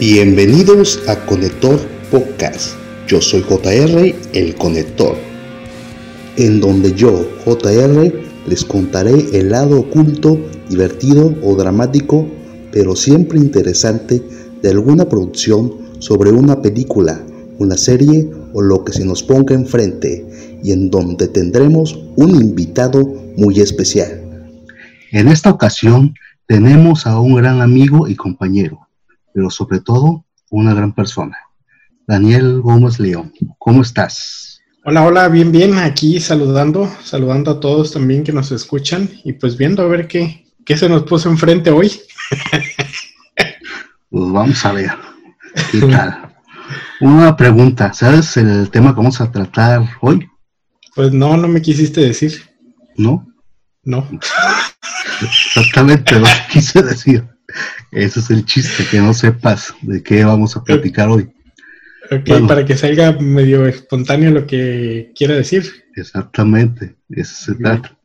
Bienvenidos a Conector Podcast. Yo soy JR, el Conector, en donde yo, JR, les contaré el lado oculto, divertido o dramático, pero siempre interesante de alguna producción sobre una película, una serie o lo que se nos ponga enfrente, y en donde tendremos un invitado muy especial. En esta ocasión tenemos a un gran amigo y compañero, pero sobre todo una gran persona. Daniel Gómez León, ¿cómo estás? Hola, hola, bien, bien, aquí saludando, saludando a todos también que nos escuchan y pues viendo a ver qué, qué se nos puso enfrente hoy. pues vamos a ver, ¿qué tal? Una pregunta, ¿sabes el tema que vamos a tratar hoy? Pues no, no me quisiste decir. ¿No? No. Exactamente lo que quise decir. Ese es el chiste, que no sepas de qué vamos a platicar hoy. Ok, para que salga medio espontáneo lo que quiera decir. Exactamente, eso se trata.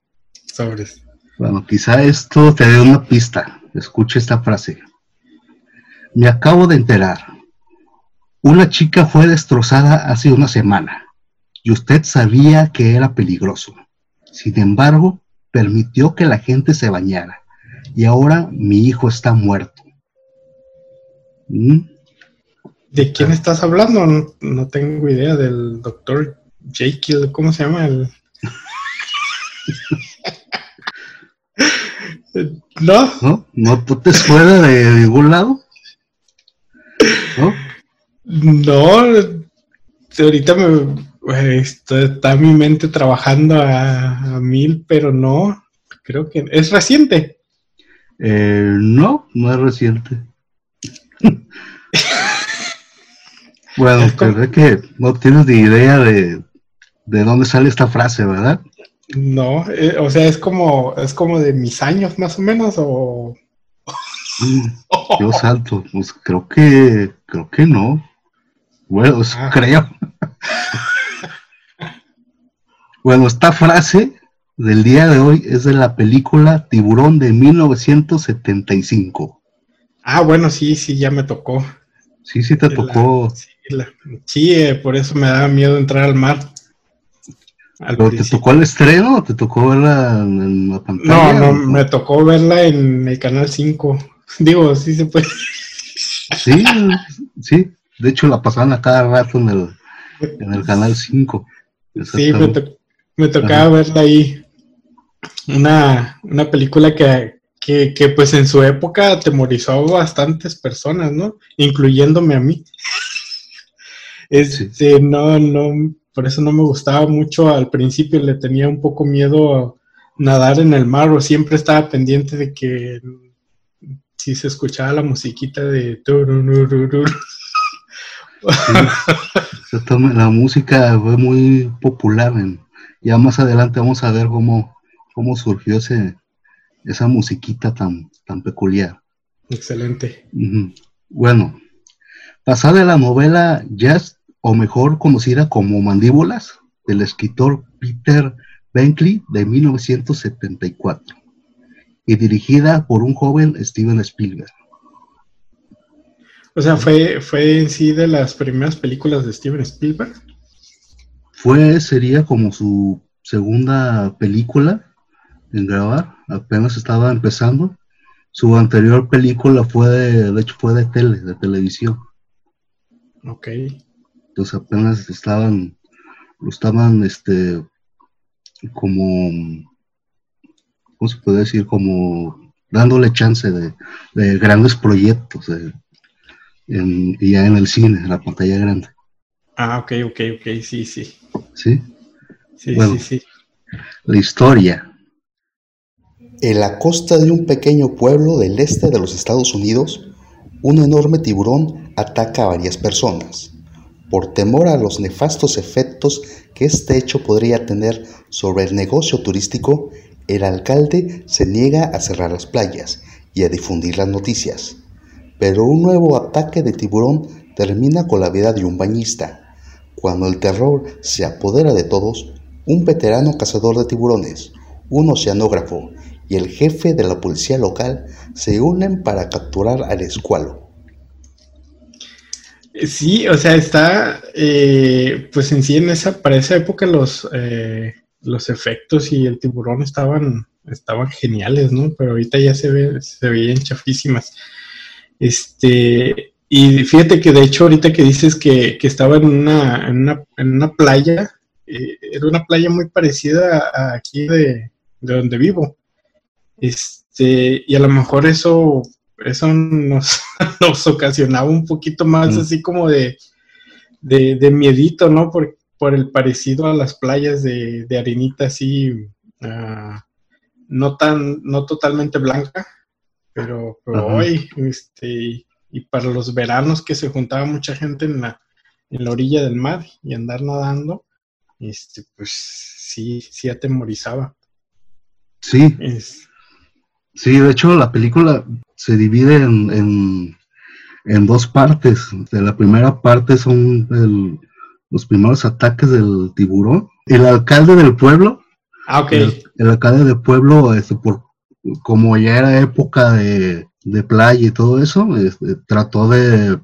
Sobres. Bueno, quizá esto te dé una pista. Escuche esta frase. Me acabo de enterar. Una chica fue destrozada hace una semana y usted sabía que era peligroso. Sin embargo, permitió que la gente se bañara y ahora mi hijo está muerto. ¿Mm? ¿De quién estás hablando? No, tengo idea del doctor Jekyll, ¿cómo se llama? El... ¿No? ¿No? ¿No te suena de ningún lado? ¿No? No, ahorita me, está mi mente trabajando a, mil, pero no, creo que es reciente. Eh, no, no es reciente. bueno, creo que no tienes ni idea de, de dónde sale esta frase, ¿verdad? No, eh, o sea, es como, es como de mis años más o menos, o... Mm, yo salto, pues creo que, creo que no. Bueno, ah. creo. bueno, esta frase del día de hoy es de la película Tiburón de 1975. Ah, bueno, sí, sí, ya me tocó. Sí, sí te tocó. sí, eh, por eso me daba miedo entrar al mar. te tocó el estreno o te tocó verla en la pantalla? No, no, me tocó verla en el canal 5. Digo, sí se puede. Sí, sí. De hecho, la pasaban a cada rato en el, en el canal 5. Sí, me, tocaba verla ahí. Una, una película que, que, pues en su época atemorizó a bastantes personas, ¿no? Incluyéndome a mí. Este, no, no, por eso no me gustaba mucho al principio, le tenía un poco miedo a nadar en el mar o siempre estaba pendiente de que si se escuchaba la musiquita de la música fue muy popular. ya más adelante vamos a ver cómo, cómo surgió ese, esa musiquita tan, tan peculiar. Excelente. Bueno, pasada la novela Jazz, o mejor conocida como Mandíbulas, del escritor Peter Benkley de 1974, y dirigida por un joven Steven Spielberg. O sea, fue, fue en sí de las primeras películas de Steven Spielberg. Fue, sería como su segunda película en grabar, apenas estaba empezando. Su anterior película fue de, de hecho fue de tele, de televisión. Ok. Entonces apenas estaban, lo estaban, este, como, ¿cómo se puede decir? Como dándole chance de, de grandes proyectos, de, en, ya en el cine, en la pantalla grande. Ah, ok, ok, ok, sí, sí. ¿Sí? Sí, sí, sí. La historia. En la costa de un pequeño pueblo del este de los Estados Unidos, un enorme tiburón ataca a varias personas. Por temor a los nefastos efectos que este hecho podría tener sobre el negocio turístico, el alcalde se niega a cerrar las playas y a difundir las noticias. Pero un nuevo ataque de tiburón termina con la vida de un bañista. Cuando el terror se apodera de todos, un veterano cazador de tiburones, un oceanógrafo y el jefe de la policía local se unen para capturar al escualo. Sí, o sea, está, eh, pues en sí, en esa, para esa época los, eh, los efectos y el tiburón estaban, estaban geniales, ¿no? Pero ahorita ya se, ve, se veían chafísimas. Este, y fíjate que de hecho ahorita que dices que, estaba en una, en una, en una playa, eh, era una playa muy parecida a aquí de, de donde vivo. Este, y a lo mejor eso eso nos, nos ocasionaba un poquito más así como de, de, miedito, ¿no? Por, por el parecido a las playas de, de arenita así, ah, no tan, no totalmente blanca, pero, hoy, este, y para los veranos que se juntaba mucha gente en la, en la orilla del mar y andar nadando, este, pues sí, sí atemorizaba. Sí. Sí, de hecho la película se divide en, en, dos partes. De la primera parte son los primeros ataques del tiburón. El alcalde del pueblo. Ah, ok. El, alcalde del pueblo, este, por, como ya era época de, playa y todo eso, este, trató de,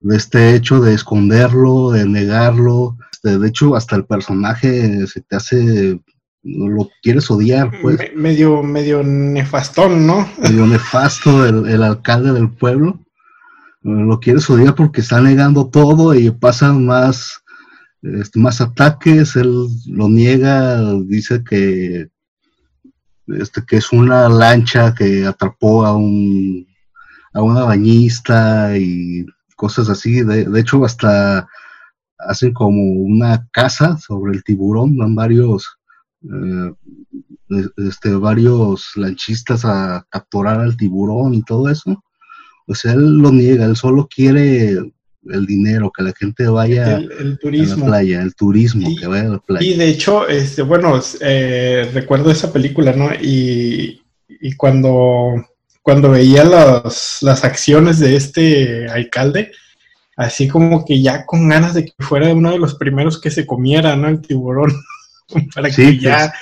de, este hecho de esconderlo, de negarlo. Este, de hecho, hasta el personaje se te hace lo quieres odiar, pues. medio, medio nefastón, ¿no? Medio nefasto el, alcalde del pueblo. Lo quieres odiar porque está negando todo y pasan más, este, más ataques. Él lo niega, dice que, este, que es una lancha que atrapó a un a una bañista y cosas así. De, de hecho, hasta hacen como una casa sobre el tiburón, van varios eh, este, varios lanchistas a capturar al tiburón y todo eso. Pues él lo niega, él solo quiere el dinero, que la gente vaya el, turismo. a la playa, el turismo, que vaya a la playa. Y de hecho, este, bueno, eh, recuerdo esa película, ¿no? Y, y cuando, cuando veía las, las acciones de este alcalde, así como que ya con ganas de que fuera uno de los primeros que se comiera, ¿no? El tiburón. para que ya...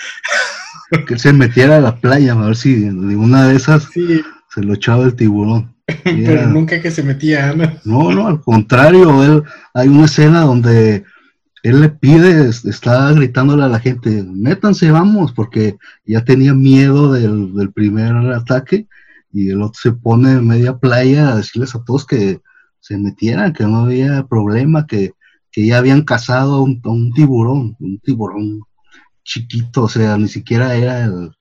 Que, se metiera a la playa, a ver si de una de esas se lo echaba el tiburón. Pero nunca que se metía, ¿no? No, no, al contrario, él, hay una escena donde él le pide, está gritándole a la gente, métanse, vamos, porque ya tenía miedo del, del primer ataque y el otro se pone en media playa a decirles a todos que se metieran, que no había problema, que, que ya habían cazado a un, a un tiburón, un tiburón chiquito, o sea, ni siquiera era el,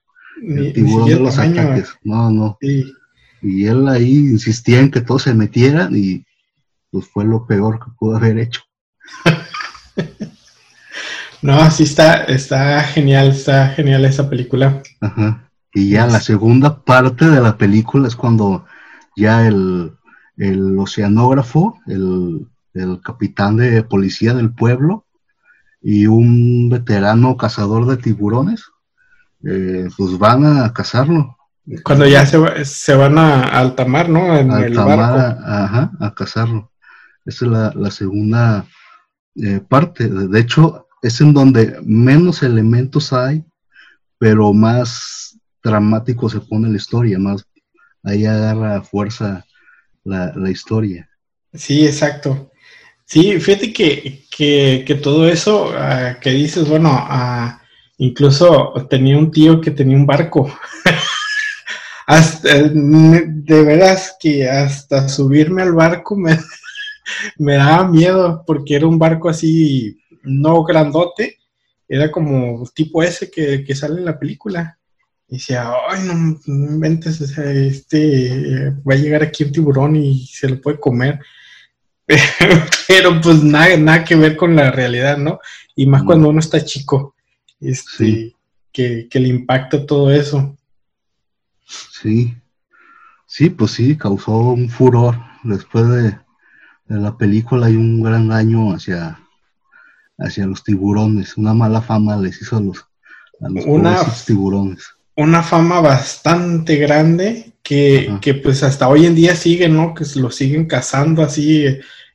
tiburón de los ataques. No, no. Y él ahí insistía en que todos se metieran y pues fue lo peor que pudo haber hecho. no, sí está, está genial, está genial esa película. Ajá. Y ya la segunda parte de la película es cuando ya el, el oceanógrafo, el, el capitán de policía del pueblo, y un veterano cazador de tiburones, eh, pues van a cazarlo. Cuando ya se, se van a alta mar, ¿no? En el barco. ajá, a cazarlo. Esa es la, la segunda eh, parte. De hecho, es en donde menos elementos hay, pero más dramático se pone la historia, más ahí agarra fuerza la, la historia. Sí, exacto. Sí, fíjate que, que, todo eso ah, que dices, bueno, uh, incluso tenía un tío que tenía un barco. hasta, de veras que hasta subirme al barco me, me daba miedo porque era un barco así, no grandote, era como tipo ese que, que sale en la película. Y decía, ay, no, inventes, este, va a llegar aquí un tiburón y se lo puede comer. pero pues nada, nada que ver con la realidad, ¿no? Y más cuando uno está chico, este, que, le impacta todo eso. Sí, sí, pues sí, causó un furor. Después de, la película hay un gran daño hacia, hacia los tiburones, una mala fama les hizo a los, a los tiburones. Una fama bastante grande que, que, pues hasta hoy en día siguen, ¿no? Que lo siguen cazando así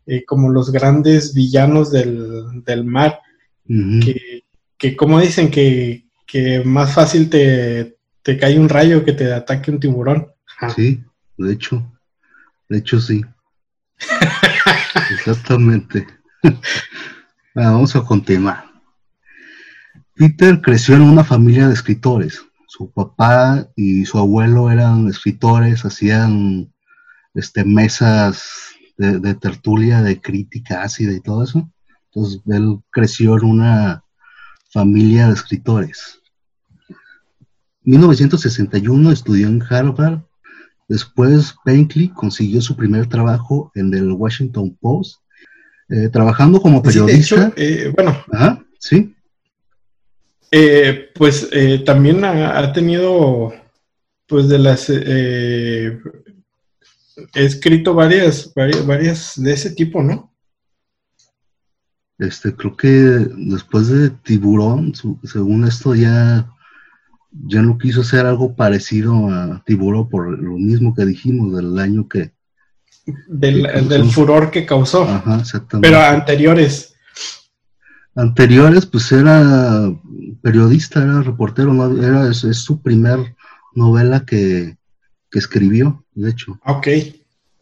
eh, como los grandes villanos del, mar, que, como dicen que, más fácil te, te, cae un rayo que te ataque un tiburón. Sí, de hecho, de hecho sí. Exactamente. vamos a continuar. Peter creció en una familia de escritores. Su papá y su abuelo eran escritores, hacían este, mesas de, tertulia, de crítica ácida y todo eso. Entonces, él creció en una familia de escritores. En 1961 estudió en Harvard. Después, Bentley consiguió su primer trabajo en el Washington Post, eh, trabajando como periodista. Eh, bueno, sí. Eh, pues también ha, tenido, pues de las he escrito varias, varias, de ese tipo, ¿no? Este, creo que después de Tiburón, según esto ya, ya no quiso hacer algo parecido a Tiburón por lo mismo que dijimos del año que... Del, del furor que causó. Ajá, exactamente. Pero anteriores. Anteriores, pues era periodista, era reportero, ¿no? era, es su primer novela que, que escribió, de hecho. Ok,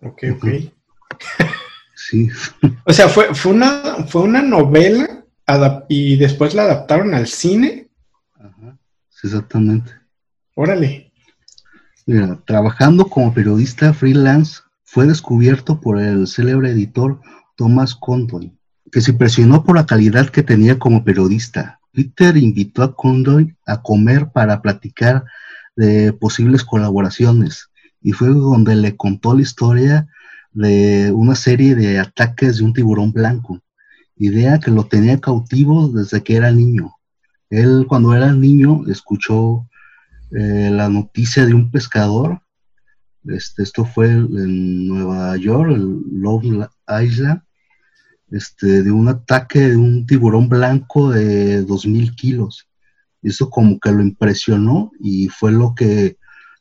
ok, ok. Sí. o sea, fue, fue, una, fue una novela y después la adaptaron al cine. Ajá, exactamente. Órale. Mira, trabajando como periodista freelance, fue descubierto por el célebre editor Thomas Condoy, que se impresionó por la calidad que tenía como periodista. Peter invitó a Condoy a comer para platicar de posibles colaboraciones. Y fue donde le contó la historia de una serie de ataques de un tiburón blanco, idea que lo tenía cautivo desde que era niño. Él cuando era niño escuchó eh, la noticia de un pescador, este, esto fue en Nueva York, el Long Island, este, de un ataque de un tiburón blanco de 2.000 kilos eso como que lo impresionó y fue lo que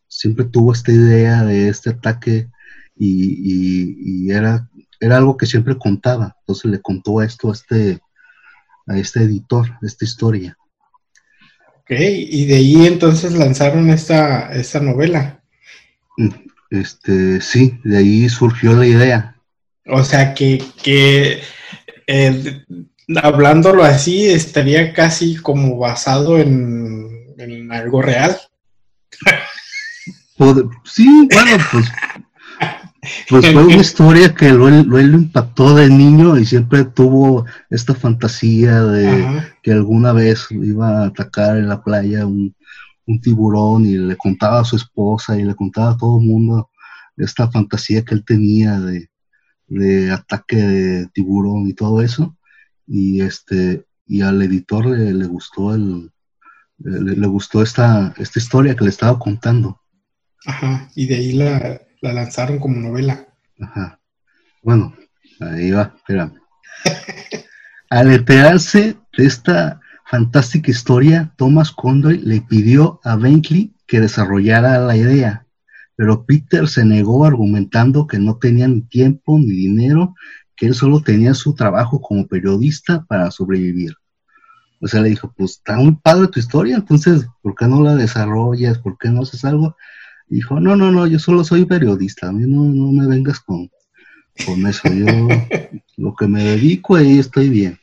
siempre tuvo esta idea de este ataque y, era, era algo que siempre contaba. Entonces le contó esto a este, a este editor, esta historia. Ok, y de ahí entonces lanzaron esta, esta novela. Mm, este, sí, de ahí surgió la idea. O sea que, que eh, hablándolo así, estaría casi como basado en, algo real. sí, bueno, pues, pues fue una historia que lo, lo, impactó de niño y siempre tuvo esta fantasía de que alguna vez iba a atacar en la playa un, tiburón y le contaba a su esposa y le contaba a todo el mundo esta fantasía que él tenía de, de ataque de tiburón y todo eso y este y al editor le, gustó el le, gustó esta, esta historia que le estaba contando. Ajá, y de ahí la, lanzaron como novela. Ajá. Bueno, ahí va, espérame. al enterarse de esta fantástica historia, Thomas Condoy le pidió a Bentley que desarrollara la idea, pero Peter se negó argumentando que no tenía ni tiempo ni dinero que él solo tenía su trabajo como periodista para sobrevivir. O sea, le dijo, pues está muy padre tu historia, entonces, ¿por qué no la desarrollas? ¿Por qué no haces algo? dijo, no, no, no, yo solo soy periodista, a mí no, no me vengas con, con eso, yo lo que me dedico ahí estoy bien.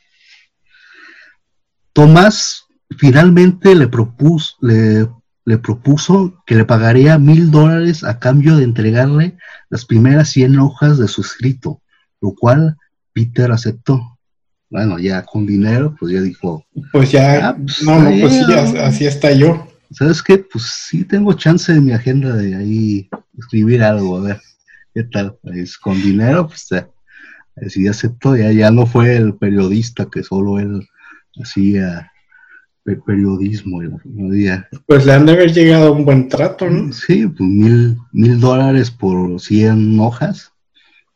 Tomás finalmente le propuso, le, le propuso que le pagaría mil dólares a cambio de entregarle las primeras 100 hojas de su escrito lo cual Peter aceptó. Bueno, ya con dinero, pues ya dijo. Pues ya, ah, pues, no, no, pues sí, así está yo. ¿Sabes qué? Pues sí tengo chance en mi agenda de ahí escribir algo, a ver, ¿qué tal? Pues con dinero, pues ya, sí aceptó, ya, ya no fue el periodista que solo él hacía periodismo. Pues le han de haber llegado a un buen trato, ¿no? Sí, pues mil, mil dólares por 100 hojas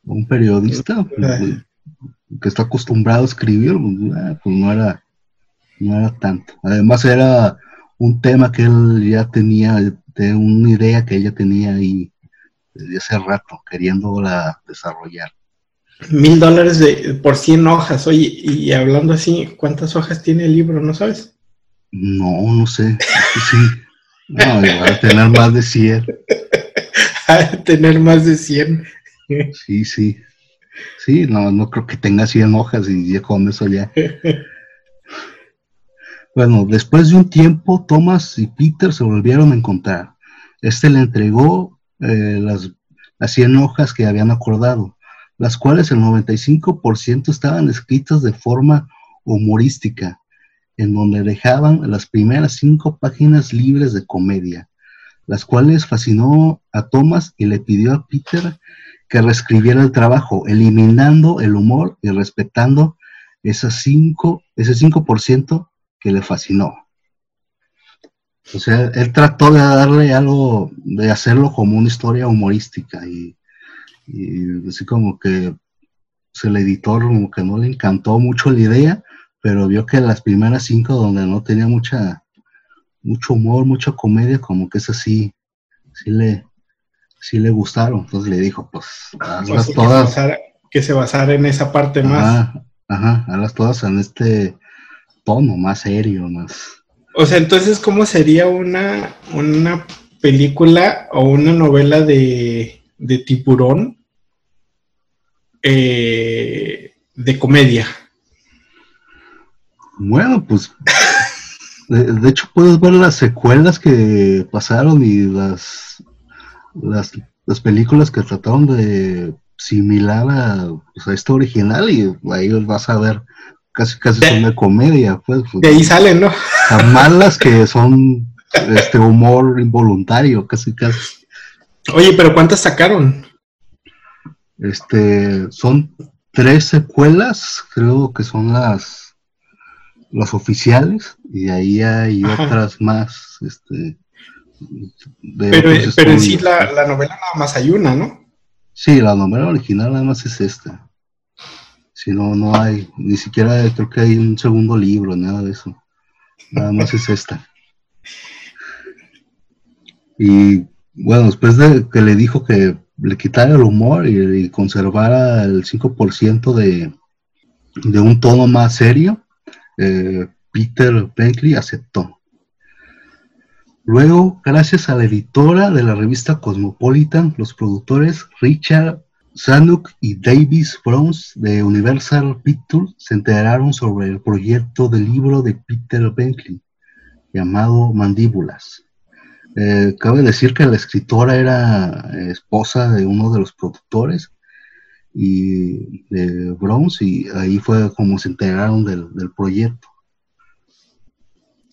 un periodista pues, que está acostumbrado a escribir, pues, ah, pues, no era, no era tanto. Además era un tema que él ya tenía, de una idea que ella tenía ahí desde hace rato, queriéndola desarrollar. Mil dólares de, por 100 hojas. Oye, y hablando así, ¿cuántas hojas tiene el libro? ¿No sabes? No, no sé. Sí. No, a tener más de 100. a tener más de 100. Sí, sí. Sí, no, no creo que tenga 100 hojas y ya con eso ya. Bueno, después de un tiempo, Thomas y Peter se volvieron a encontrar. Este le entregó eh, las, las 100 hojas que habían acordado, las cuales el 95% estaban escritas de forma humorística, en donde dejaban las primeras cinco páginas libres de comedia, las cuales fascinó a Thomas y le pidió a Peter que reescribiera el trabajo, eliminando el humor y respetando esas cinco, ese 5% que le fascinó. O sea, él trató de darle algo, de hacerlo como una historia humorística y, así como que se el editor como que no le encantó mucho la idea, pero vio que las primeras cinco donde no tenía mucha, mucho humor, mucha comedia, como que es sí, sí le, sí le gustaron. Entonces le dijo, pues, hazlas todas. Que se, basara, en esa parte más. Ajá, hazlas todas en este tono más serio, más. O sea, entonces, ¿cómo sería una, una película o una novela de, de tiburón eh, de comedia? Bueno, pues de, hecho puedes ver las secuelas que pasaron y las, las, películas que trataron de similar a, pues, a esta original y ahí vas a ver casi casi son de comedia, pues. De ahí salen, ¿no? malas que son este humor involuntario, casi casi. Oye, pero ¿cuántas sacaron? Este, son tres secuelas, creo que son las las oficiales, y ahí hay otras más, este, pero, pero en sí la, la novela nada más hay una, ¿no? Sí, la novela original nada más es esta. Si no, no hay, ni siquiera creo que hay un segundo libro, nada de eso. Nada más es esta. Y bueno, después de que le dijo que le quitara el humor y, conservara el 5% de, de un tono más serio, eh, Peter Bentley aceptó. Luego, gracias a la editora de la revista Cosmopolitan, los productores Richard Zanuck y Davis Browns de Universal Pictures se enteraron sobre el proyecto del libro de Peter Bentley llamado Mandíbulas. Eh, cabe decir que la escritora era esposa de uno de los productores y de Browns y ahí fue como se enteraron del, proyecto.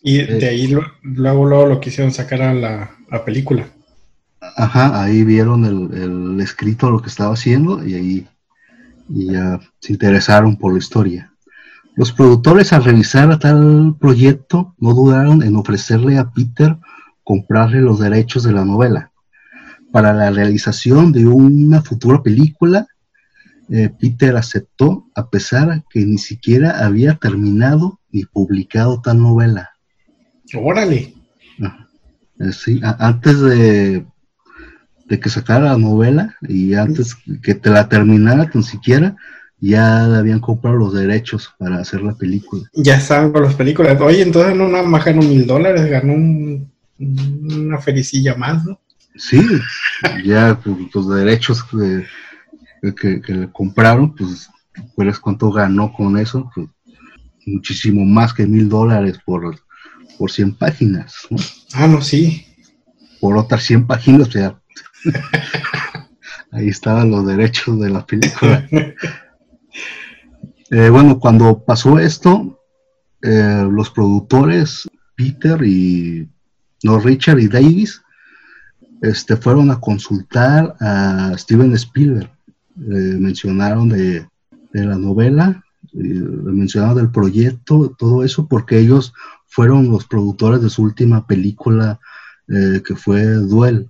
Y de ahí luego, luego lo quisieron sacar a la película. Ajá, ahí vieron el, escrito, lo que estaba haciendo y ahí ya se interesaron por la historia. Los productores al revisar tal proyecto no dudaron en ofrecerle a Peter comprarle los derechos de la novela. Para la realización de una futura película, eh, Peter aceptó a pesar que ni siquiera había terminado ni publicado tal novela. Órale. Eh, sí, antes de de que sacara la novela y antes que te la terminara tan siquiera, ya habían comprado los derechos para hacer la película. Ya estaban con las películas. Oye, entonces no nada más ganó mil dólares, ganó una felicilla más, ¿no? Sí, ya pues, los derechos que, que, le compraron, pues, ¿cuál cuánto ganó con eso? Pues, muchísimo más que mil dólares por, por 100 páginas, ¿no? Ah, no, sí. Por otras 100 páginas, o sea, Ahí estaban los derechos de la película. Eh, bueno, cuando pasó esto, eh, los productores Peter y no Richard y Davis este, fueron a consultar a Steven Spielberg. mencionaron de, la novela, mencionaron del proyecto, todo eso, porque ellos fueron los productores de su última película eh, que fue Duel.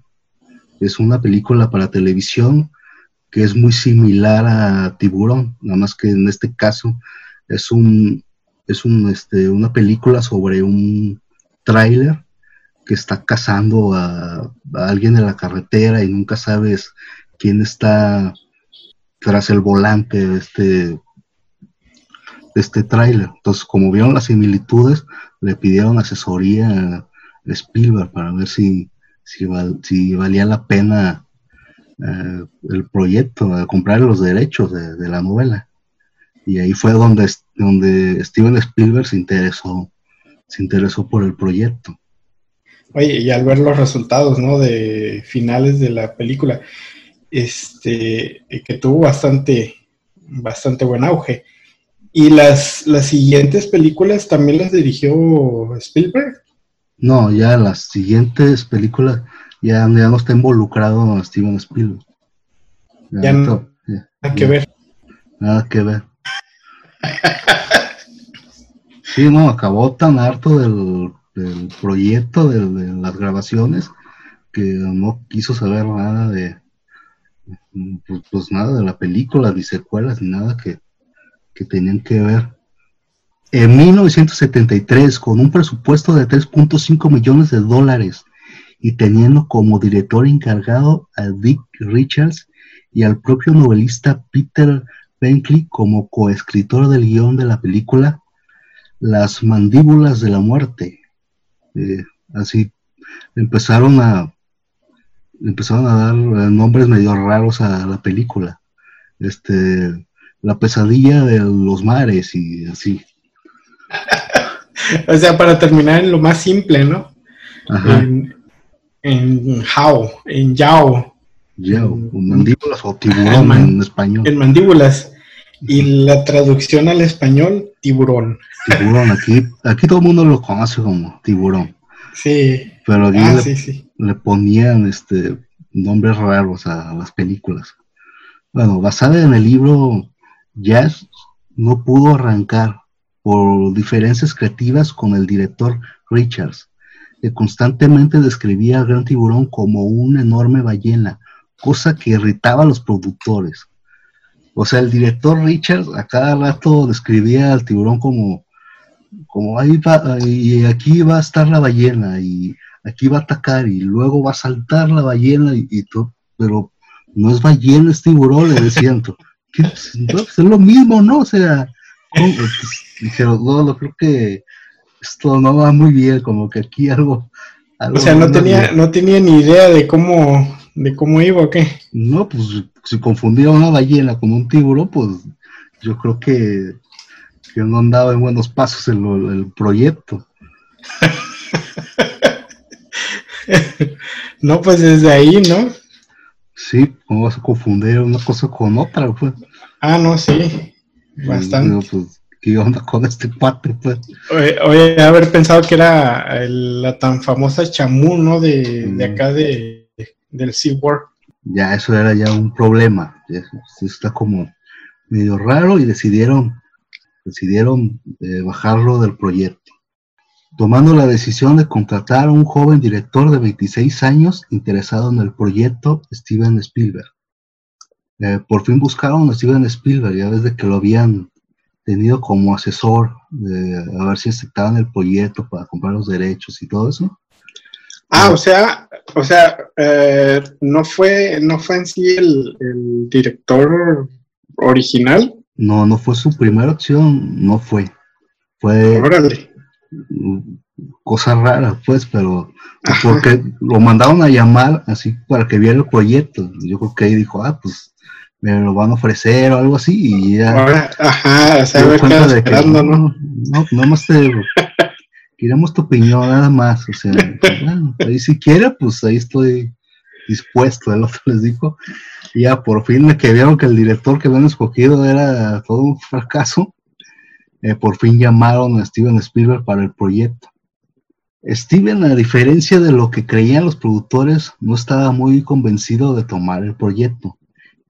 Es una película para televisión que es muy similar a Tiburón, nada más que en este caso es un es un, este, una película sobre un tráiler que está cazando a, alguien en la carretera y nunca sabes quién está tras el volante de este, de este tráiler. Entonces, como vieron las similitudes, le pidieron asesoría a Spielberg para ver si, si, valía la pena eh, el proyecto, a comprar los derechos de, la novela. Y ahí fue donde, donde Steven Spielberg se interesó, se interesó por el proyecto. Oye, y al ver los resultados, ¿no? De finales de la película, este, que tuvo bastante, bastante buen auge. ¿Y las, las siguientes películas también las dirigió Spielberg? No, ya las siguientes películas ya, ya no está involucrado Steven Spielberg. Ya, no, nada que ver. Nada que ver. sí, no, acabó tan harto del, proyecto, de, las grabaciones, que no quiso saber nada de, pues, pues, nada de la película, ni secuelas, ni nada que, que tenían que ver. En 1973, con un presupuesto de 3.5 millones de dólares y teniendo como director encargado a Dick Richards y al propio novelista Peter Benkley como coescritor del guion de la película Las mandíbulas de la muerte. Eh, así empezaron a empezaron a dar nombres medio raros a la película. Este, la pesadilla de los mares y así. o sea, para terminar en lo más simple, ¿no? En, en How, en Yao. Yao, mandíbulas o tiburón en, español. En mandíbulas. Y la traducción al español, tiburón. Tiburón, aquí, aquí todo el mundo lo conoce como tiburón. Sí. Pero aquí ah, le, ponían este nombres raros a las películas. Bueno, basada en el libro Jazz, no pudo arrancar por diferencias creativas con el director Richards, que constantemente describía al gran tiburón como una enorme ballena, cosa que irritaba a los productores. O sea, el director Richards a cada rato describía al tiburón como, como ahí y aquí va a estar la ballena, y aquí va a atacar, y luego va a saltar la ballena, y, todo, pero no es ballena, es tiburón, le decían. Es lo mismo, ¿no? O sea, pues, dijeron, no, no creo que esto no va muy bien, como que aquí algo... o sea, no tenía, no tenía ni idea de cómo, de cómo iba o qué. No, pues si confundía una ballena con un tiburón, pues yo creo que, que no andaba en buenos pasos en el proyecto. no, pues desde ahí, ¿no? Sí, ¿cómo vas a confundir una cosa con otra? Pues? Ah, no, sí, bastante. pues, ¿Qué onda con este? Pues? Oye, haber pensado que era la tan famosa chamú, ¿no? De, de mm. acá de, del SeaWorld. Ya, eso era ya un problema. Eso está como medio raro y decidieron, decidieron eh, bajarlo del proyecto tomando la decisión de contratar a un joven director de 26 años interesado en el proyecto, Steven Spielberg. Eh, por fin buscaron a Steven Spielberg, ya desde que lo habían tenido como asesor, a ver si aceptaban el proyecto para comprar los derechos y todo eso. Ah, o sea, o sea, eh, no fue, no fue en sí el, el director original. No, no fue su primera opción, no fue. Fue. Órale cosa rara, pues, pero porque lo mandaron a llamar así para que viera el proyecto. Yo creo que ahí dijo, ah, pues me lo van a ofrecer o algo así, y ya. ajá, o sea, de que, ¿no? No, no, más te. queremos tu opinión, nada más. O sea, bueno, ahí si quiere, pues ahí estoy dispuesto, es lo que les dijo. Y ya por fin que vieron que el director que habían escogido era todo un fracaso, eh, por fin llamaron a Steven Spielberg para el proyecto. Steven, a diferencia de lo que creían los productores, no estaba muy convencido de tomar el proyecto,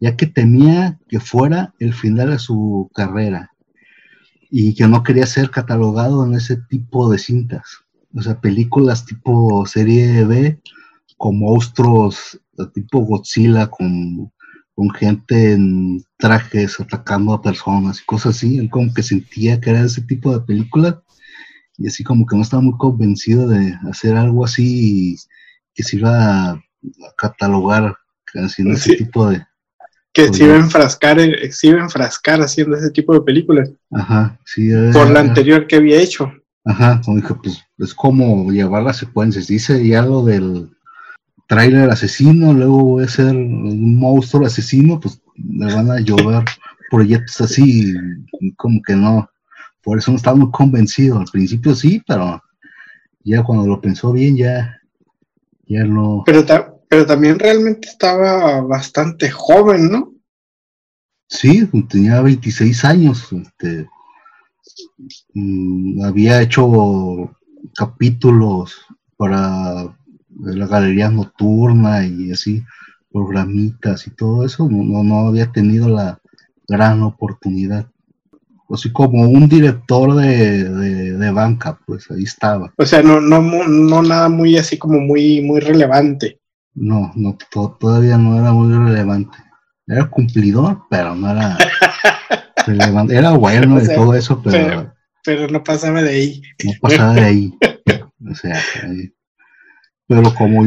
ya que temía que fuera el final de su carrera y que no quería ser catalogado en ese tipo de cintas. O sea, películas tipo serie B, con monstruos tipo Godzilla, con con gente en trajes atacando a personas y cosas así. Él como que sentía que era ese tipo de película y así como que no estaba muy convencido de hacer algo así que se iba a, catalogar haciendo ese tipo de... Que se iba, a enfrascar, se iba a enfrascar haciendo ese tipo de películas. Ajá, sí. Por la anterior que había hecho. Ajá, como dije, pues es como llevar las secuencias. Dice ya lo del trailer asesino, luego voy a ser un monstruo asesino, pues me van a llover proyectos así, como que no. Por eso no estaba muy convencido. Al principio sí, pero ya cuando lo pensó bien, ya, ya no. Pero, pero también realmente estaba bastante joven, ¿no? Sí, tenía 26 años. Este, mm, había hecho capítulos para la galería nocturna y así, programitas y todo eso. No, no había tenido la gran oportunidad. Así como un director de, banca, pues ahí estaba. O sea, no, no, no nada muy así como muy, muy relevante. No, no, todavía no era muy relevante era cumplidor, pero no era relevante. Era bueno y todo eso, pero, pero, no pasaba de ahí. No pasaba de ahí. o sea, pero como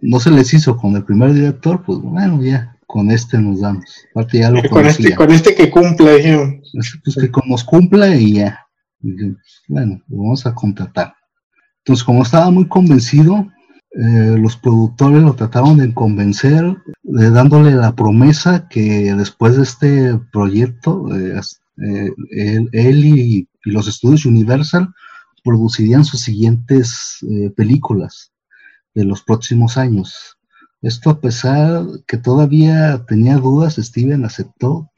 no se les hizo con el primer director, pues bueno, ya con este nos damos. Aparte ya lo con este, con este que cumple, dijeron. Pues que nos cumpla y ya. bueno, lo vamos a contratar. Entonces, como estaba muy convencido, eh, los productores lo trataron de convencer, dándole la promesa que después de este proyecto, eh, eh, él, y, los estudios Universal producirían sus siguientes películas de los próximos años. Esto a pesar que todavía tenía dudas, Steven aceptó,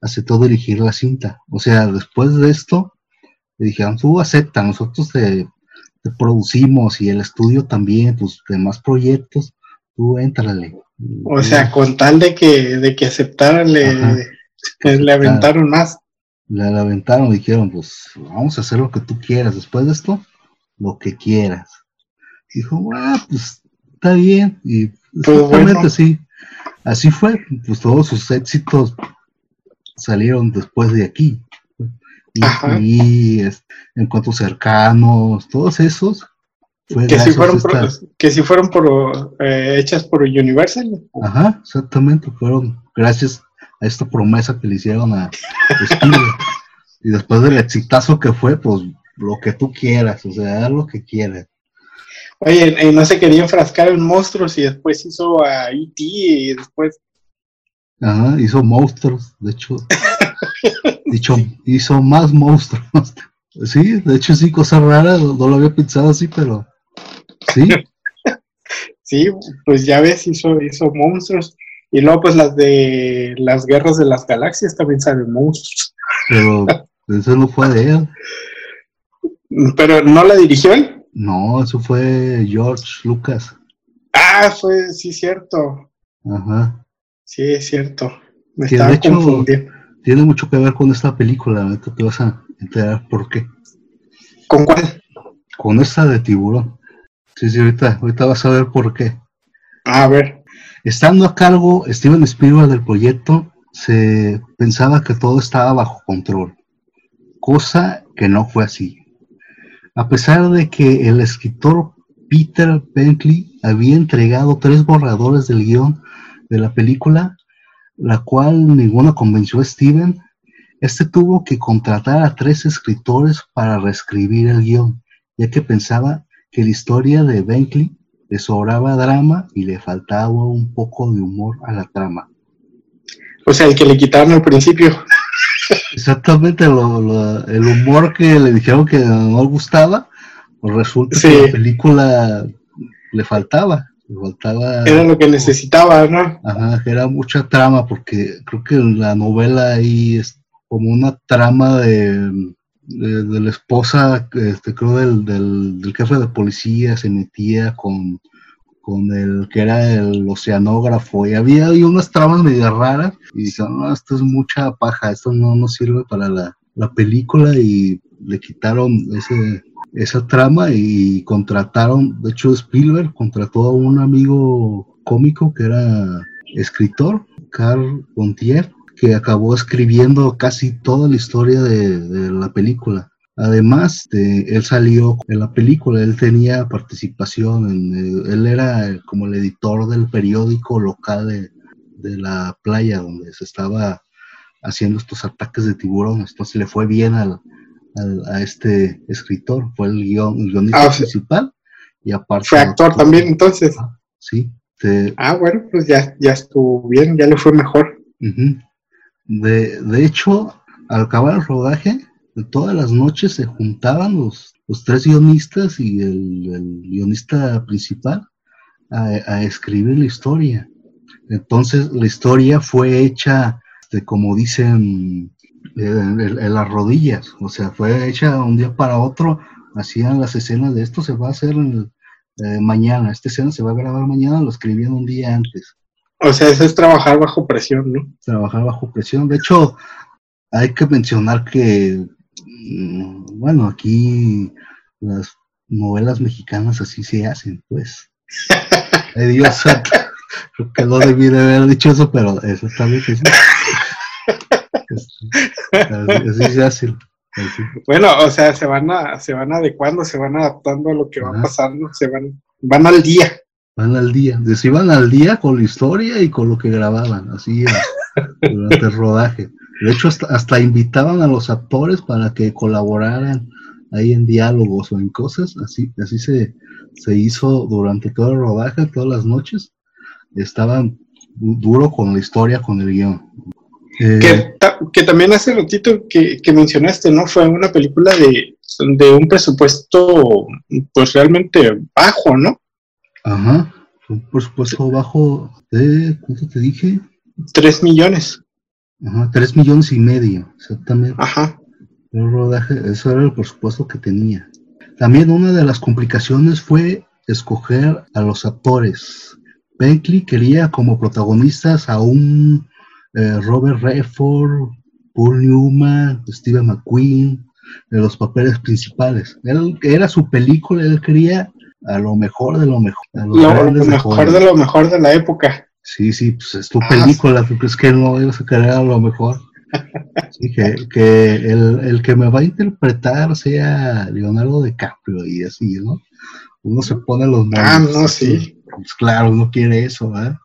aceptó dirigir la cinta. O sea, después de esto, le dijeron, tú acepta, nosotros te producimos y el estudio también, tus demás proyectos, tú éntrale. O sea, con tal de que, de que aceptaran, le, le aventaron más. Le, aventaron, dijeron, pues vamos a hacer lo que tú quieras. Después de esto, lo que quieras. Dijo, ah, pues está bien. Y exactamente sí. Así fue, pues todos sus éxitos salieron después de aquí y, encuentros cercanos, todos esos. que, si fueron por, que si fueron por, eh, hechas por Universal. Ajá, exactamente, fueron gracias a esta promesa que le hicieron a y después del exitazo que fue, pues lo que tú quieras, o sea, lo que quieras. Oye, no se quería enfrascar en monstruos y después hizo a E.T. y después. Ajá, hizo monstruos, de hecho. Dicho, hizo más monstruos. Sí, de hecho sí, cosas raras, no, lo había pensado así, pero sí. sí, pues ya ves, hizo, hizo monstruos. Y luego pues las de las guerras de las galaxias también salen monstruos. Pero eso no fue de él. ¿Pero no la dirigió él? No, eso fue George Lucas. Ah, fue, sí, cierto. Ajá. Sí, es cierto. Me estaba confundiendo tiene mucho que ver con esta película, te vas a enterar por qué. ¿Con cuál? Con esta de tiburón. Sí, sí, ahorita, ahorita vas a ver por qué. A ver. Estando a cargo Steven Spielberg del proyecto, se pensaba que todo estaba bajo control, cosa que no fue así. A pesar de que el escritor Peter Bentley había entregado tres borradores del guion de la película, la cual ninguna convenció a Steven, este tuvo que contratar a tres escritores para reescribir el guion, ya que pensaba que la historia de Bentley le sobraba drama y le faltaba un poco de humor a la trama. O sea, el que le quitaron al principio. Exactamente, el humor que le dijeron que no le gustaba, pues resulta que la película le faltaba. Era lo que necesitaba, ¿no? Ajá, era mucha trama, porque creo que la novela ahí es como una trama de, de, la esposa, este, creo, del, del, jefe de policía, se metía con, con el que era el oceanógrafo, y había ahí unas tramas medio raras, y dijeron, no, esto es mucha paja, esto no nos sirve para la, la película, y le quitaron ese esa trama y contrataron, de hecho Spielberg contrató a un amigo cómico que era escritor, Carl Pontier, que acabó escribiendo casi toda la historia de, la película. Además, de, él salió en la película, él tenía participación, en, él era como el editor del periódico local de, de la playa donde se estaba haciendo estos ataques de tiburones. Entonces le fue bien al, a este escritor, fue el, guion, guionista ah, principal y aparte... Fue actor también entonces. sí. ah, bueno, pues ya, ya estuvo bien, ya le fue mejor. de, de hecho, al acabar el rodaje, todas las noches se juntaban los, los tres guionistas y el, guionista principal a, escribir la historia. Entonces la historia fue hecha, este, como dicen, en, las rodillas, o sea, fue hecha un día para otro, hacían las escenas de esto se va a hacer eh, mañana, esta escena se va a grabar mañana, lo escribían un día antes. O sea, eso es trabajar bajo presión, ¿no? Trabajar bajo presión. De hecho, hay que mencionar que bueno, aquí las novelas mexicanas así se hacen, pues. Dios creo que no debí de haber dicho eso, pero eso está bien que sí. Así, se hace. Bueno, o sea, se van a, se van adecuando, se van adaptando a lo que va pasando, se van, van al día. Van al día, se iban al día con la historia y con lo que grababan, así durante el rodaje. De hecho, hasta, invitaban a los actores para que colaboraran ahí en diálogos o en cosas. Así, así se, se hizo durante todo el rodaje, todas las noches. Estaban duro con la historia, con el guion. Eh, que, también hace ratito que, que, mencionaste, ¿no? Fue una película de, de un presupuesto pues realmente bajo, ¿no? Ajá, un presupuesto bajo de, ¿cuánto te dije? Tres millones. Ajá, tres millones y medio, exactamente. Ajá. El rodaje, eso era el presupuesto que tenía. También una de las complicaciones fue escoger a los actores. Bentley quería como protagonistas a un eh, Robert Redford, Paul Newman, Steven McQueen, de los papeles principales. Él, era su película, él quería a lo mejor de lo mejor. lo, mejor de lo mejor de la época. Sí, sí, pues es tu ah, película, tú crees que no ibas a querer a lo mejor. Sí, que, el, que me va a interpretar sea Leonardo DiCaprio y así, ¿no? Uno se pone los Ah, no, sí. Pues claro, uno quiere eso, ¿eh?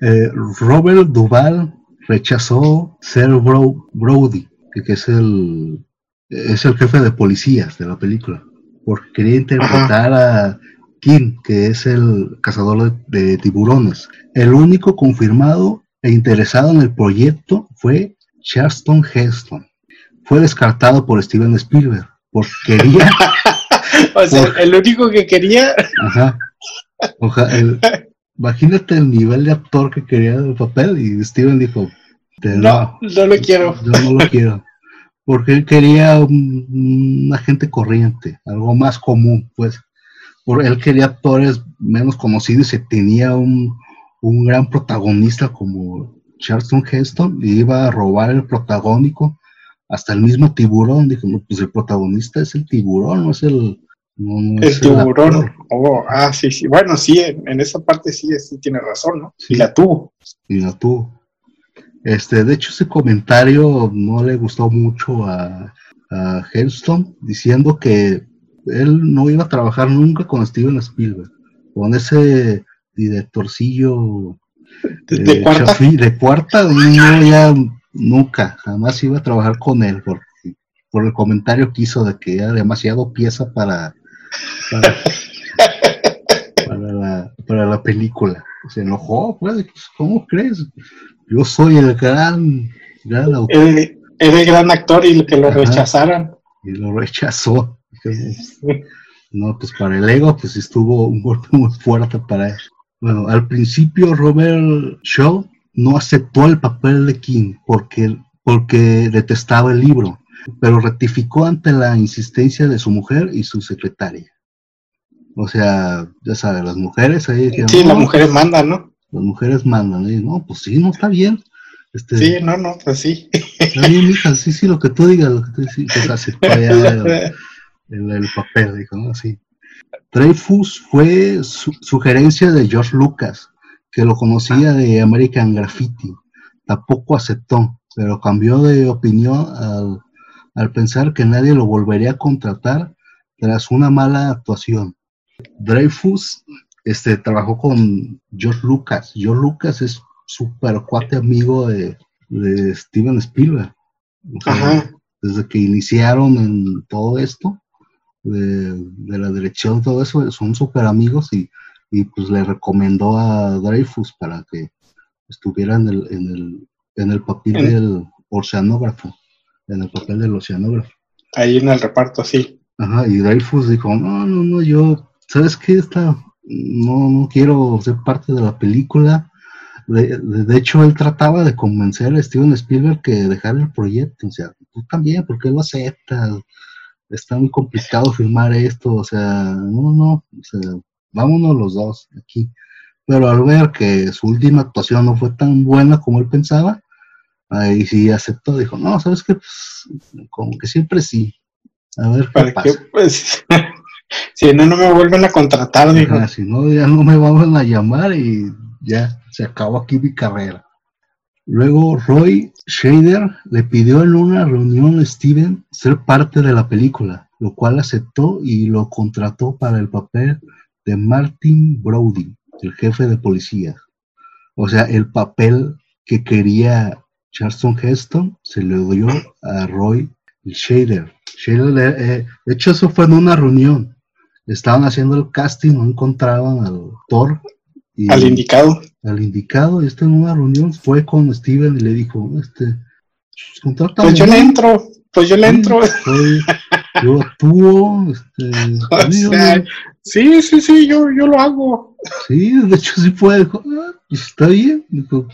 eh Robert Duval rechazó ser Brody, que, es el es el jefe de policías de la película, porque quería interpretar a Kim, que es el cazador de, tiburones. El único confirmado e interesado en el proyecto fue Charleston Heston. Fue descartado por Steven Spielberg, porque quería... o sea, el único que quería... Ajá. imagínate el nivel de actor que quería el papel y Steven dijo... No, no, lo quiero. Yo no lo quiero. Porque él quería un, un agente corriente, algo más común, pues por él quería actores menos conocidos y se tenía un, gran protagonista como Charleston Heston y iba a robar el protagónico hasta el mismo tiburón. Dijo, no, pues el protagonista es el tiburón, no es el... el tiburón. Oh, ah, sí, sí. Bueno, sí, en, esa parte sí, sí tiene razón, ¿no? Sí, y la tuvo. Y la tuvo. Este, de hecho, ese comentario no le gustó mucho a, a Heston, diciendo que él no iba a trabajar nunca con Steven Spielberg, con ese directorcillo de, eh, cuarta, de cuarta no, ya nunca, jamás iba a trabajar con él por, por el comentario que hizo de que era demasiado pieza para para, para, la, película. Se enojó, pues, ¿cómo crees? Yo soy el gran, gran autor. El, el gran actor y que lo rechazaran. Y lo rechazó. No, pues para el ego, pues estuvo un golpe muy fuerte para él. Bueno, al principio Robert Shaw no aceptó el papel de King porque, porque detestaba el libro, pero rectificó ante la insistencia de su mujer y su secretaria. O sea, ya sabes, las mujeres ahí... sí, las mujeres mandan, ¿no? Las mujeres mandan, y no, pues sí, no está bien. Este, sí, no, no, pues sí. Está bien, hija, sí, sí, lo que tú digas, lo que tú digas, pues aceptó ya el, papel, dijo, ¿no? Así. Dreyfus fue sugerencia de George Lucas, que lo conocía de American Graffiti. Tampoco aceptó, pero cambió de opinión al, al pensar que nadie lo volvería a contratar tras una mala actuación. Dreyfus este, trabajó con George Lucas. George Lucas es súper cuate amigo de, de Steven Spielberg. desde que iniciaron en todo esto, de, la dirección, todo eso, son súper amigos y y pues le recomendó a Dreyfus para que estuviera en el, en el, en el papel del oceanógrafo, en el papel del oceanógrafo. Ahí en el reparto, sí. Ajá, y Dreyfus dijo, no, no, no, yo, ¿sabes qué? Esta, no, no quiero ser parte de la película. De, de, hecho, él trataba de convencer a Steven Spielberg que dejara el proyecto. O sea, tú también, ¿por qué lo aceptas? Está muy complicado filmar esto. O sea, no, no, o sea, vámonos los dos aquí. Pero al ver que su última actuación no fue tan buena como él pensaba, ahí sí aceptó, dijo, no, ¿sabes qué? Pues, como que siempre sí. A ver qué ¿Para pasa. qué? Pues, si no, no me vuelven a contratar, dijo. Ajá, si no, ya no me van a llamar y ya se acabó aquí mi carrera. Luego Roy Shader le pidió en una reunión a Steven ser parte de la película, lo cual aceptó y lo contrató para el papel de Martin Brody, el jefe de policía. O sea, el papel que quería Charleston Heston se le dio a Roy Shader. Shader le- eh, de hecho, eso fue en una reunión. Estaban haciendo el casting, no encontraban al Thor. Y Al indicado. Al indicado, este en una reunión fue con Steven y le dijo, este, contrátame Pues yo le mí". entro, pues yo le entro. soy- yo actúo, este, O sea, sí, sí, sí, yo, yo lo hago. sí, de hecho sí fue, dijo, "Ah, pues, está bien, dijo,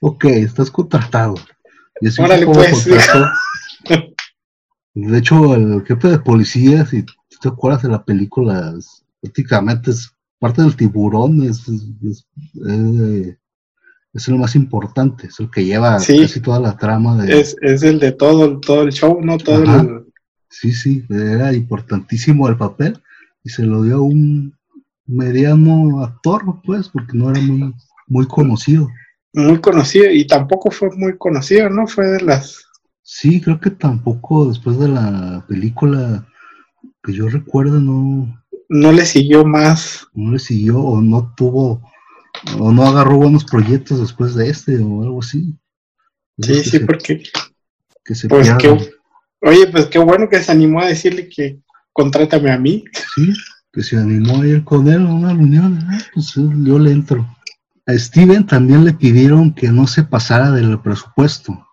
ok, estás contratado. Y así Órale, pues. De hecho, el jefe de policía, si te acuerdas de la película, prácticamente es parte del tiburón, es, es, es- es- es el más importante, es el que lleva Sí. casi toda la trama de... Es, es el de todo, todo el show, ¿no? Todo el, Sí, sí, era importantísimo el papel y se lo dio a un mediano actor, pues, porque no era muy, muy conocido. muy conocido y tampoco fue muy conocido, ¿no? Fue de las... Sí, creo que tampoco después de la película que yo recuerdo no, No le siguió más. no le siguió o no tuvo o no agarró buenos proyectos después de este o algo así. Sí, que sí, se- porque... que se Pues oye, pues qué bueno que se animó a decirle que contrátame a mí. Sí, que se animó a ir con él a una reunión, pues yo le entro. A Steven también le pidieron que no se pasara del presupuesto,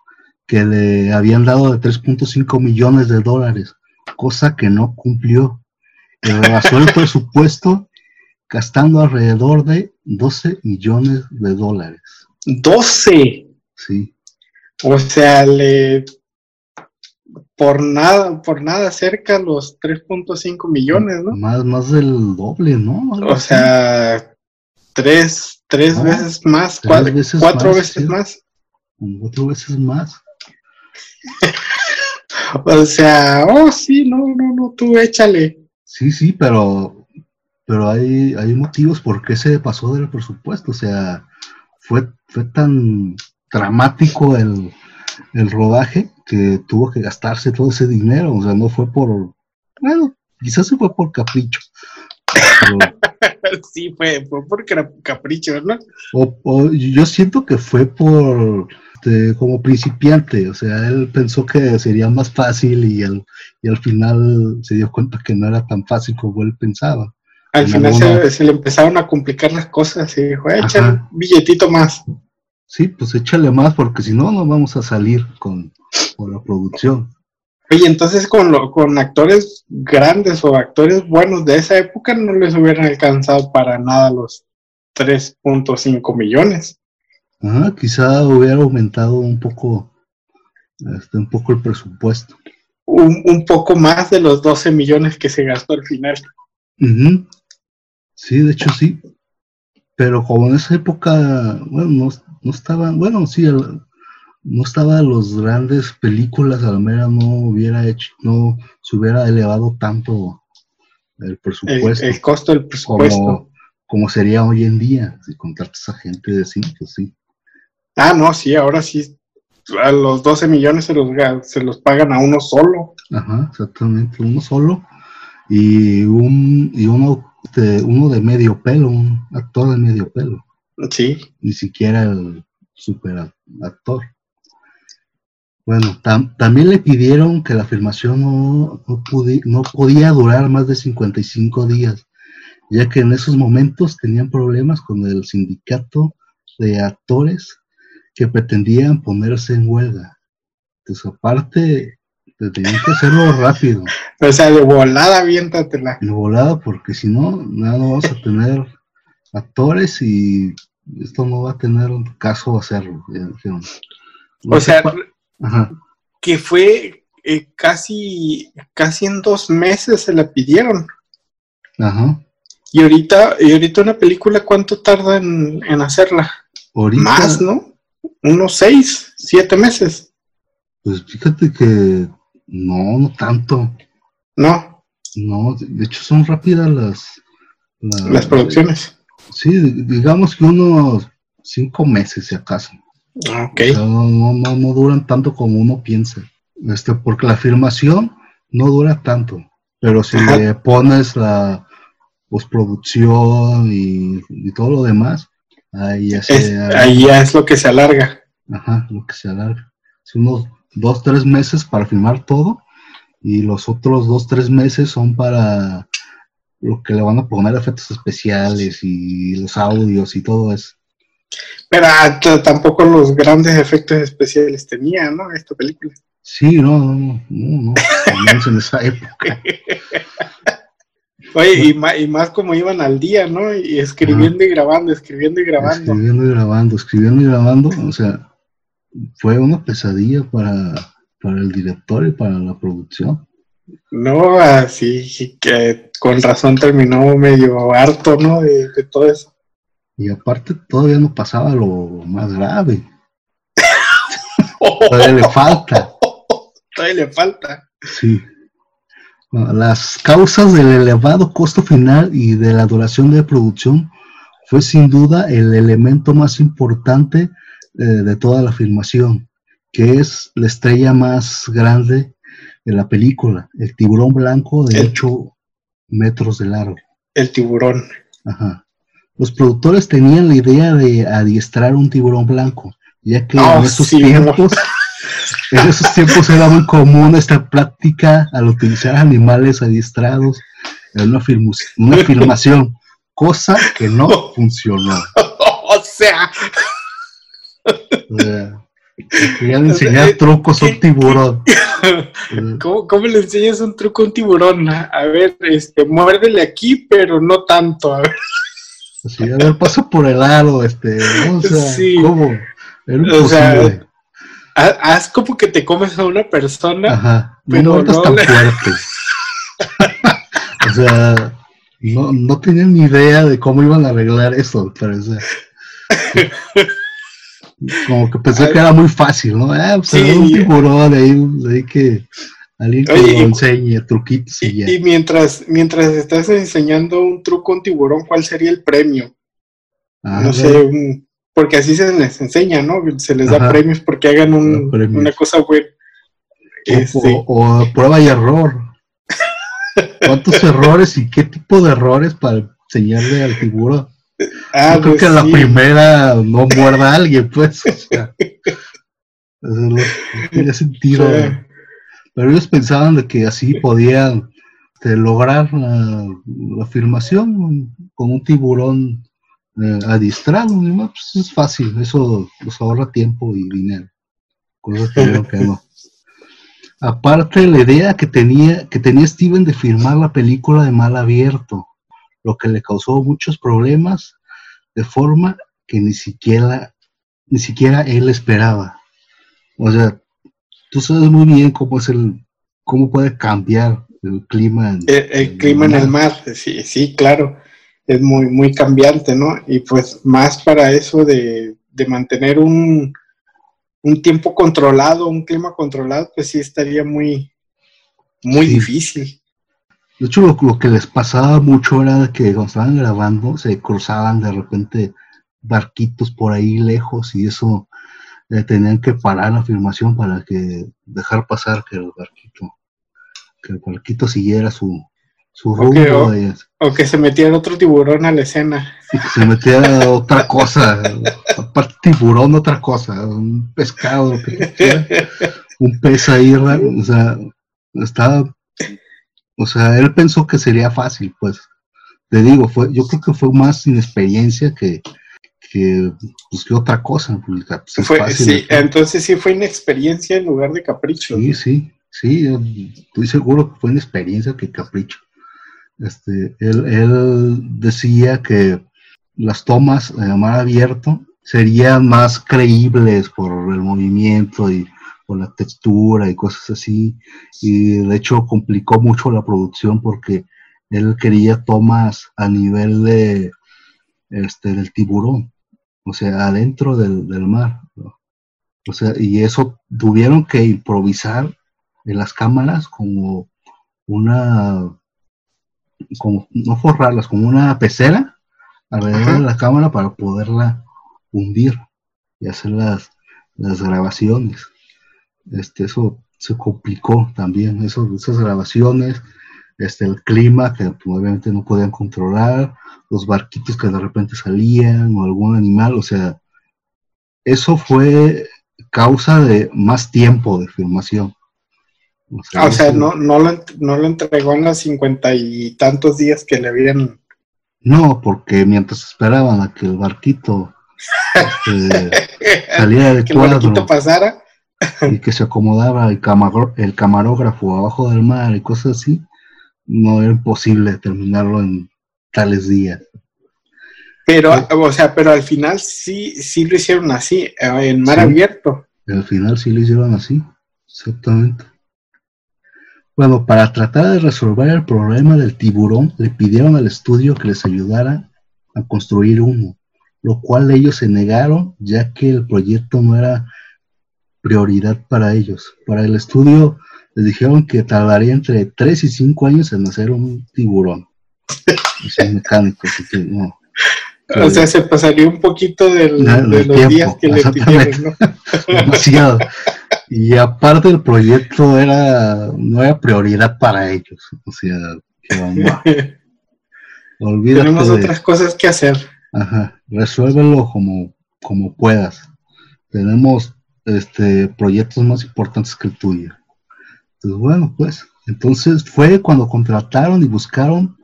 que le habían dado de 3.5 millones de dólares, cosa que no cumplió. Rebasó el presupuesto gastando alrededor de 12 millones de dólares. 12. Sí, O sea, le... Por nada, por nada cerca los 3.5 millones, ¿no? más, más del doble, ¿no? Algo O así. sea, tres, tres No, veces más, tres cuatro, veces cuatro más, veces sí. más. Cuatro veces más. O sea, oh sí, no, no, no, tú échale. Sí, sí, pero, pero hay, hay motivos por qué se pasó del presupuesto. O sea, fue, fue tan dramático el, el rodaje que tuvo que gastarse todo ese dinero. O sea, no fue por, bueno, quizás se fue por capricho. Pero- Sí, fue, fue era capricho, ¿no? o, o yo siento que fue por este, como principiante, o sea, él pensó que sería más fácil y al, y al final se dio cuenta que no era tan fácil como él pensaba. Al En final se, se le empezaron a complicar las cosas y dijo, échale Ajá. un billetito más. Sí, pues échale más porque si no, no vamos a salir con, con la producción. Oye, entonces con, lo, con actores grandes o actores buenos de esa época no les hubieran alcanzado para nada los 3.5 millones. Ajá, quizá hubiera aumentado un poco, este, un poco el presupuesto. Un, un poco más de los 12 millones que se gastó al final. Sí, de hecho sí. Pero como en esa época, bueno, no, no estaban, bueno, sí, el- no estaban los grandes películas, a la mera no hubiera hecho, no se hubiera elevado tanto el presupuesto el costo del presupuesto. como, como sería hoy en día, si contratas a gente de sí, pues sí. Ah, no, sí, ahora sí. A los 12 millones se los, se los pagan a uno solo. Ajá, exactamente, uno solo y un y uno de, uno de medio pelo, un actor de medio pelo, Sí. ni siquiera el super actor. Bueno, tam- también le pidieron que la filmación no, no, pudi- no podía durar más de 55 días, ya que en esos momentos tenían problemas con el sindicato de actores que pretendían ponerse en huelga. Entonces, aparte, tenían que hacerlo rápido. O sea, de volada, aviéntatela. De volada, porque si no, nada, no vamos a tener actores y esto no va a tener caso hacerlo. o sea, que fue eh, casi, casi en dos meses se la pidieron. Ajá. Y ahorita, y ahorita una película, ¿cuánto tarda en, hacerla? Más, ¿no? Unos seis, siete meses. Pues fíjate que no, no tanto. No. No, de hecho son rápidas las... Las, producciones. Sí, digamos que unos cinco meses, si acaso. Ah, ok. no, no, no duran tanto como uno piensa. Este, porque la afirmación no dura tanto. Pero si le pones la, postproducción y, y todo lo demás, ahí ya, es, ahí ya es lo que se alarga. Ajá, lo que se alarga. Es unos dos, tres meses para filmar todo y los otros dos, tres meses son para lo que le van a poner efectos especiales y los audios y todo eso. Pero ah, tampoco los grandes efectos especiales tenía, ¿no? Esta película. Sí, no, no, no, no, no, en esa época. Oye, y más, y más como iban al día, ¿no? Y escribiendo y grabando, escribiendo y grabando. Escribiendo y grabando, escribiendo y grabando. O sea, fue una pesadilla para, para el director y para la producción. No, así que con razón terminó medio harto, ¿no? De, todo eso. Y aparte todavía no pasaba lo más grave. todavía le falta. Todavía le falta. Sí. Las causas del elevado costo final y de la duración de producción fue sin duda el elemento más importante eh, de toda la filmación, que es la estrella más grande de la película, el tiburón blanco de 8 metros de largo. El tiburón. Ajá. Los productores tenían la idea de adiestrar un tiburón blanco, ya que en oh, esos tiempos en esos tiempos era muy común esta práctica al utilizar animales adiestrados en una, una filmación, cosa que no funcionó. o sea, querían enseñar trucos a un tiburón. ¿Cómo, le enseñas un truco a un tiburón? A ver, este, muérdele aquí, pero no tanto. A ver. a ver, pasa por el aro, este, o sea, ¿cómo? Era o sea, haz como que te comes a una persona, Ajá, pero no, tan fuerte. o sea, no, no tenían ni idea de cómo iban a arreglar eso, parece. como que pensé que era muy fácil, ¿no? Ah, pues sí, un tiburón ahí, ahí que alguien que lo enseñe truquitos y, y, mientras, mientras estás enseñando un truco a un tiburón, ¿cuál sería el premio? Ah, no sé, un, porque así se les enseña, ¿no? Se les da premios porque hagan una cosa buena. Este, o, prueba y error. ¿Cuántos errores y qué tipo de errores para enseñarle al tiburón? Ah, Yo creo pues que la primera no muerda a alguien, pues. O sea, no tiene sentido. Pero ellos pensaban de que así podían este, lograr la, la, afirmación con un tiburón eh, adiestrado, pues es fácil, eso nos ahorra tiempo y dinero. Con eso que no. Aparte, la idea que tenía, que tenía Steven de filmar la película de mal abierto, lo que le causó muchos problemas de forma que ni siquiera, ni siquiera él esperaba. O sea, tú sabes muy bien cómo es el, cómo puede cambiar el clima. el, clima en el mar, sí, sí, claro es muy, muy cambiante, ¿no? Y pues más para eso de, mantener un, un, tiempo controlado, un clima controlado, pues sí estaría muy, muy difícil. De hecho, lo, que les pasaba mucho era que cuando estaban grabando se cruzaban de repente barquitos por ahí lejos y eso eh, tenían que parar la filmación para que dejar pasar que el barquito que el barquito siguiera su, su rumbo. O, que se metiera otro tiburón a la escena. Y que se metiera otra cosa, aparte tiburón, otra cosa, un pescado, un pez ahí, o sea, estaba, o sea, él pensó que sería fácil, pues, te digo, fue, yo creo que fue más inexperiencia que, que, pues, que otra cosa. Pues, fue, sí, entonces sí fue inexperiencia en lugar de capricho. Sí, sí, sí, estoy seguro que fue inexperiencia que capricho. Este, él, decía que las tomas a mar abierto serían más creíbles por el movimiento y por la textura y cosas así. Y de hecho complicó mucho la producción porque él quería tomas a nivel de este del tiburón, o sea, adentro del, mar. O sea, y eso tuvieron que improvisar en las cámaras como una, como, no forrarlas, como una pecera alrededor de la cámara para poderla hundir y hacer las, las grabaciones. Este, eso se complicó también, eso, esas grabaciones, este, el clima que obviamente no podían controlar, los barquitos que de repente salían o algún animal, o sea, eso fue causa de más tiempo de filmación. O sea, ah, no, no, lo, no lo entregó en los cincuenta y tantos días que le habían... No, porque mientras esperaban a que el barquito este, saliera de que el barquito pasara y que se acomodaba el, el camarógrafo abajo del mar y cosas así, no era imposible terminarlo en tales días. Pero, o sea, pero al final sí, sí lo hicieron así, eh, en mar abierto. Al final sí lo hicieron así, exactamente. Bueno, para tratar de resolver el problema del tiburón, le pidieron al estudio que les ayudara a construir uno, lo cual ellos se negaron, ya que el proyecto no era prioridad para ellos. Para el estudio les dijeron que tardaría entre 3 y 5 años en hacer un tiburón. Es mecánico, así que no. O sea, se pasaría un poquito del, de los días que le pidieron, ¿no? Demasiado. Y aparte el proyecto era, no era prioridad para ellos. O sea, que vamos, Tenemos otras cosas que hacer. Ajá, resuélvelo como, como puedas. Tenemos este, proyectos más importantes que el tuyo. Entonces, bueno, pues, entonces fue cuando contrataron y buscaron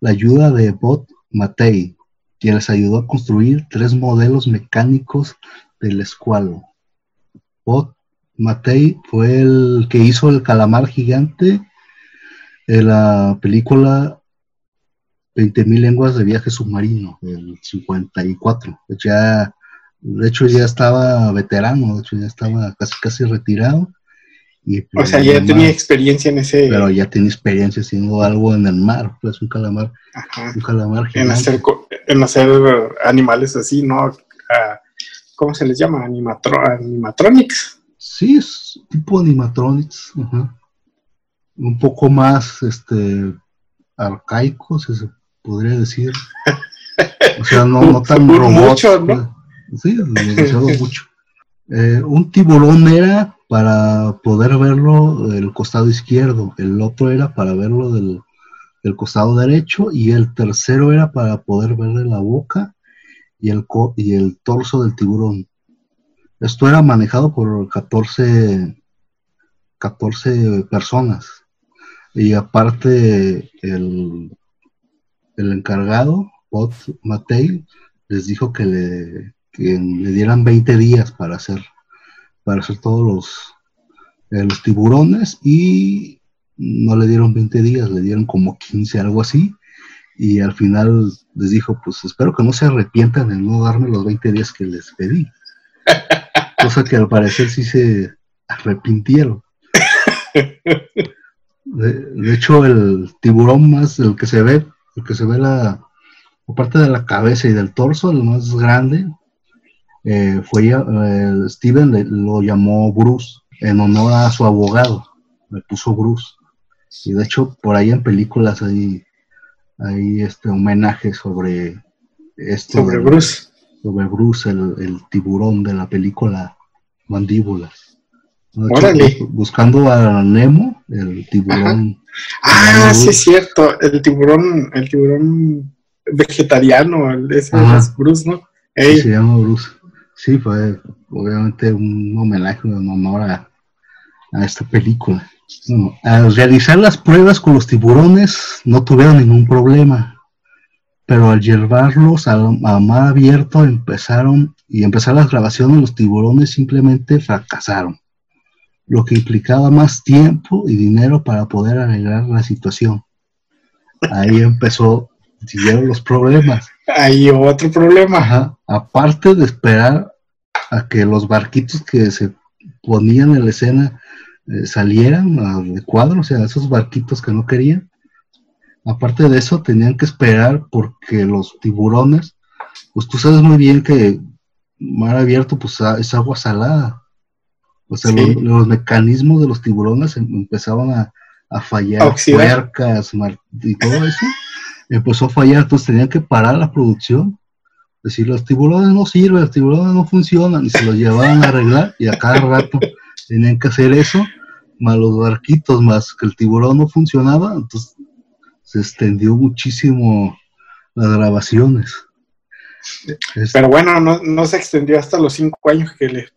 la ayuda de Bob Matei, quien les ayudó a construir tres modelos mecánicos del escualo. Bob Matei fue el que hizo el calamar gigante en la película 20.000 lenguas de viaje submarino del 54. Ya de hecho, ya estaba veterano, de hecho, ya estaba casi, casi retirado. Y, o sea, ya tenía experiencia en ese. Pero ya tenía experiencia haciendo algo en el mar, pues un calamar. Un calamar En hacer, en hacer animales así, ¿no? Ah, ¿Cómo se les llama? Animatro animatronics. Sí, es tipo animatronics. Un poco más este arcaico, si se podría decir. O sea, no, no tan robots. ¿no? Pues. Sí, demasiado mucho. Eh, un tiburón era para poder verlo del costado izquierdo, el otro era para verlo del, costado derecho y el tercero era para poder verle la boca y el, y el torso del tiburón. Esto era manejado por 14, 14 personas. Y aparte el, el encargado, Pot Matei, les dijo que le, que le dieran 20 días para hacer, para hacer todos los, eh, los tiburones y no le dieron 20 días, le dieron como 15, algo así. Y al final les dijo, pues espero que no se arrepientan de no darme los 20 días que les pedí. Cosa que al parecer sí se arrepintieron. De, hecho, el tiburón más, el que se ve, el que se ve la, parte de la cabeza y del torso, el más grande, eh, fue eh, Steven lo llamó Bruce en honor a su abogado, le puso Bruce. Y de hecho, por ahí en películas hay, hay este homenaje sobre esto. Sobre Bruce. Sobre Bruce, el, tiburón de la película Mandíbulas. buscando a Nemo, el tiburón. Ah, sí es cierto, el tiburón, el tiburón vegetariano, ese es Bruce, ¿no? se llama Bruce. Sí, fue obviamente un homenaje, un honor a, esta película. al realizar las pruebas con los tiburones no tuvieron ningún problema. Pero al llevarlos a, a mar abierto empezaron y empezar las grabaciones, los tiburones simplemente fracasaron, lo que implicaba más tiempo y dinero para poder arreglar la situación. Ahí empezó, siguieron los problemas. Ahí otro problema. Ajá. Aparte de esperar a que los barquitos que se ponían en la escena eh, salieran a- de cuadro, o sea, esos barquitos que no querían. Aparte de eso, tenían que esperar porque los tiburones, pues tú sabes muy bien que mar abierto, pues es agua salada. O sea, Sí. los, los mecanismos de los tiburones em- empezaban a, a fallar, puercas y todo eso. Empezó a fallar, entonces tenían que parar la producción. Decir, los tiburones no sirven, los tiburones no funcionan, y se los llevaban a arreglar, y a cada rato tenían que hacer eso, más los barquitos, más que el tiburón no funcionaba, entonces se extendió muchísimo las grabaciones. Es- Pero bueno, no, no se extendió hasta los cinco años que le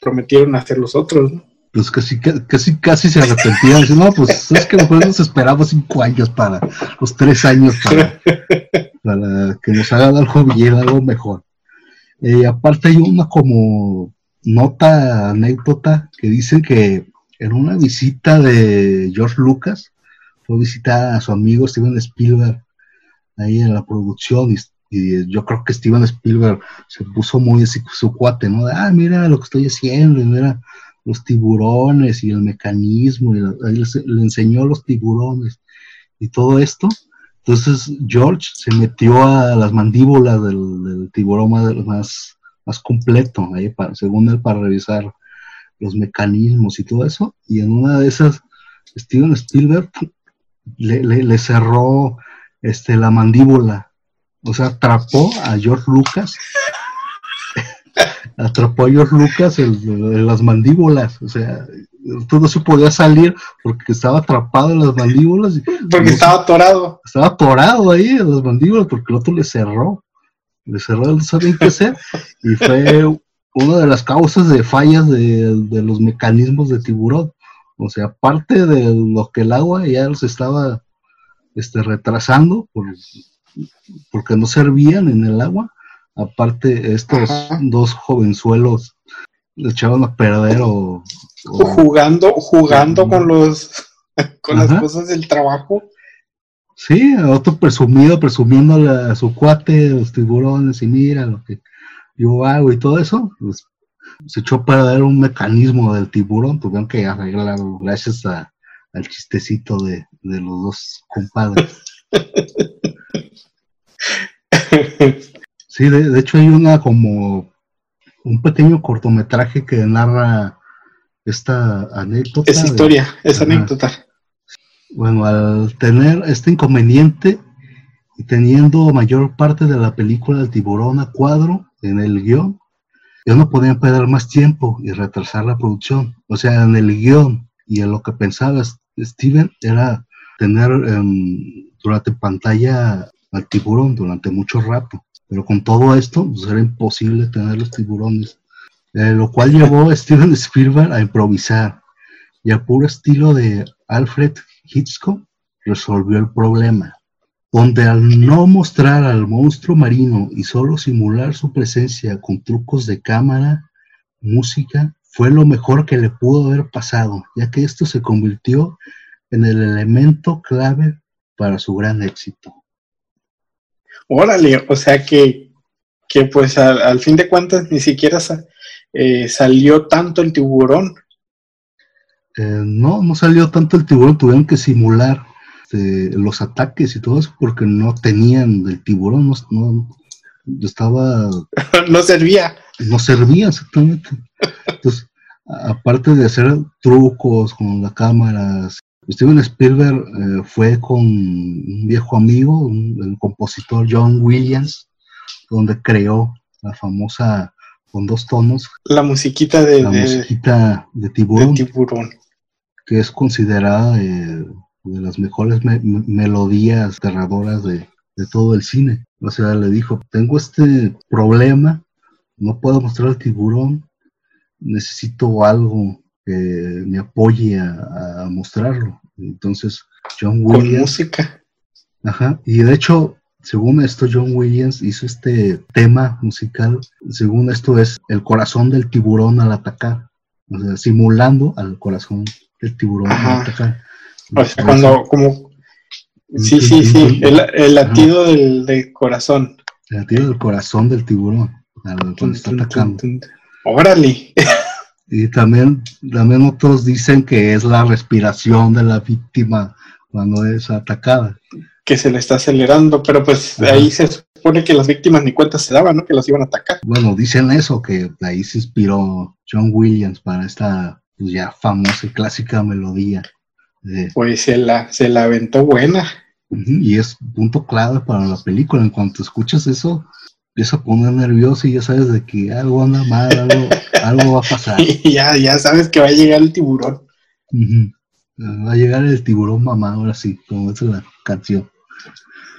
prometieron hacer los otros, ¿no? pues casi, casi, casi se arrepentían. No, pues es que nosotros nos esperamos cinco años para, los tres años para, para que nos hagan algo bien, algo mejor. Eh, aparte hay una como nota, anécdota, que dice que en una visita de George Lucas, fue a visitar a su amigo Steven Spielberg ahí en la producción y, yo creo que Steven Spielberg se puso muy su cuate, ¿no? Ah, mira lo que estoy haciendo, y mira los tiburones y el mecanismo, le enseñó los tiburones y todo esto. Entonces George se metió a las mandíbulas del, del tiburón más, más completo, ahí para- según él, para revisar los mecanismos y todo eso. Y en una de esas, Steven Spielberg le, le- le cerró este, la mandíbula. O sea, atrapó a George Lucas. atrapó a George Lucas en, en las mandíbulas. O sea, esto no se podía salir porque estaba atrapado en las mandíbulas. Porque estaba atorado. estaba atorado ahí en las mandíbulas porque el otro le cerró. Le cerró, no sabía qué hacer. Y fue una de las causas de fallas de, de los mecanismos de tiburón. O sea, aparte de lo que el agua ya los estaba este, retrasando por, porque no servían en el agua. Aparte, estos Ajá. dos jovenzuelos le echaban a perder o, o- Jugando, jugando con los con las cosas del trabajo. Sí, otro presumido, presumiéndole a su cuate, los tiburones, y mira lo que yo hago y todo eso, pues, se echó a perder un mecanismo del tiburón, tuvieron que arreglarlo gracias a- al chistecito de, de los dos compadres. Sí, de, de hecho hay una como un pequeño cortometraje que narra esta anécdota. De- historia, Ajá. anécdota. Bueno, al tener este inconveniente y teniendo mayor parte de la película del tiburón a cuadro en el guion, ya no podían perder más tiempo y retrasar la producción. O sea, en el guion y en lo que pensaba Steven era tener em, durante pantalla al tiburón durante mucho rato. Pero con todo esto, pues era imposible tener los tiburones. Eh, lo cual llevó a Steven Spielberg a improvisar y al puro estilo de Alfred Hitchcock resolvió el problema, donde al no mostrar al monstruo marino y solo simular su presencia con trucos de cámara, música, fue lo mejor que le pudo haber pasado, ya que esto se convirtió en el elemento clave para su gran éxito. Órale, o sea que, que pues al, al fin de cuentas ni siquiera sa- eh, salió tanto el tiburón. Eh, no, no salió tanto el tiburón, tuvieron que simular este, los ataques y todo eso porque no tenían el tiburón, no, no- estaba no servía. no servía exactamente. Entonces, aparte de hacer trucos con las cámaras, Steven Spielberg eh, fue con un viejo amigo, un- el compositor John Williams, donde creó la famosa con dos tonos, La musiquita de, la de- musiquita de de tiburón, tiburón. que es considerada eh, de las mejores me- me- melodías aterradoras de, de todo el cine. O sea, le dijo, tengo este problema, no puedo mostrar el tiburón, necesito algo que me apoye a, a mostrarlo. Entonces, John Con Williams, música. ajá, y de hecho, según esto, John Williams hizo este tema musical. Según esto, es el corazón del tiburón al atacar, o sea, simulando al corazón del tiburón al atacar. O sea, cuando, como. Sí, sí, sí, el, latido del, corazón. El latido del corazón del tiburón, cuando está atacando. Órale. Y también, también otros dicen que es la respiración de la víctima cuando es atacada. Que se le está acelerando, pero pues ahí se supone que las víctimas ni cuenta se daban, ¿no? Que las iban a atacar. Bueno, dicen eso, que ahí se inspiró John Williams para esta pues, ya famosa y clásica melodía. Pues se la, se la aventó buena. y es punto clave para la película. En cuanto escuchas eso, empieza a poner nervioso y ya sabes de que algo anda mal, algo, algo va a pasar. Y ya, ya sabes que va a llegar el tiburón. Va a llegar el tiburón mamá, ahora sí, como es la canción.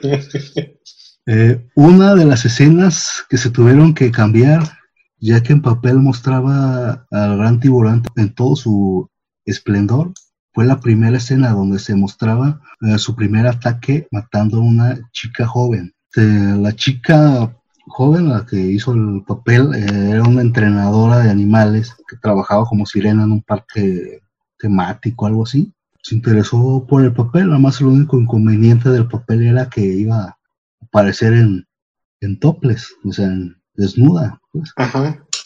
Eh, una de las escenas que se tuvieron que cambiar, ya que en papel mostraba al gran tiburón en todo su esplendor, fue la primera escena donde se mostraba eh, su primer ataque matando a una chica joven. Eh, la chica joven, la que hizo el papel, eh, era una entrenadora de animales que trabajaba como sirena en un parque temático, algo así. Se interesó por el papel, nada más el único inconveniente del papel era que iba a aparecer en, en toples, o sea, desnuda. Pues.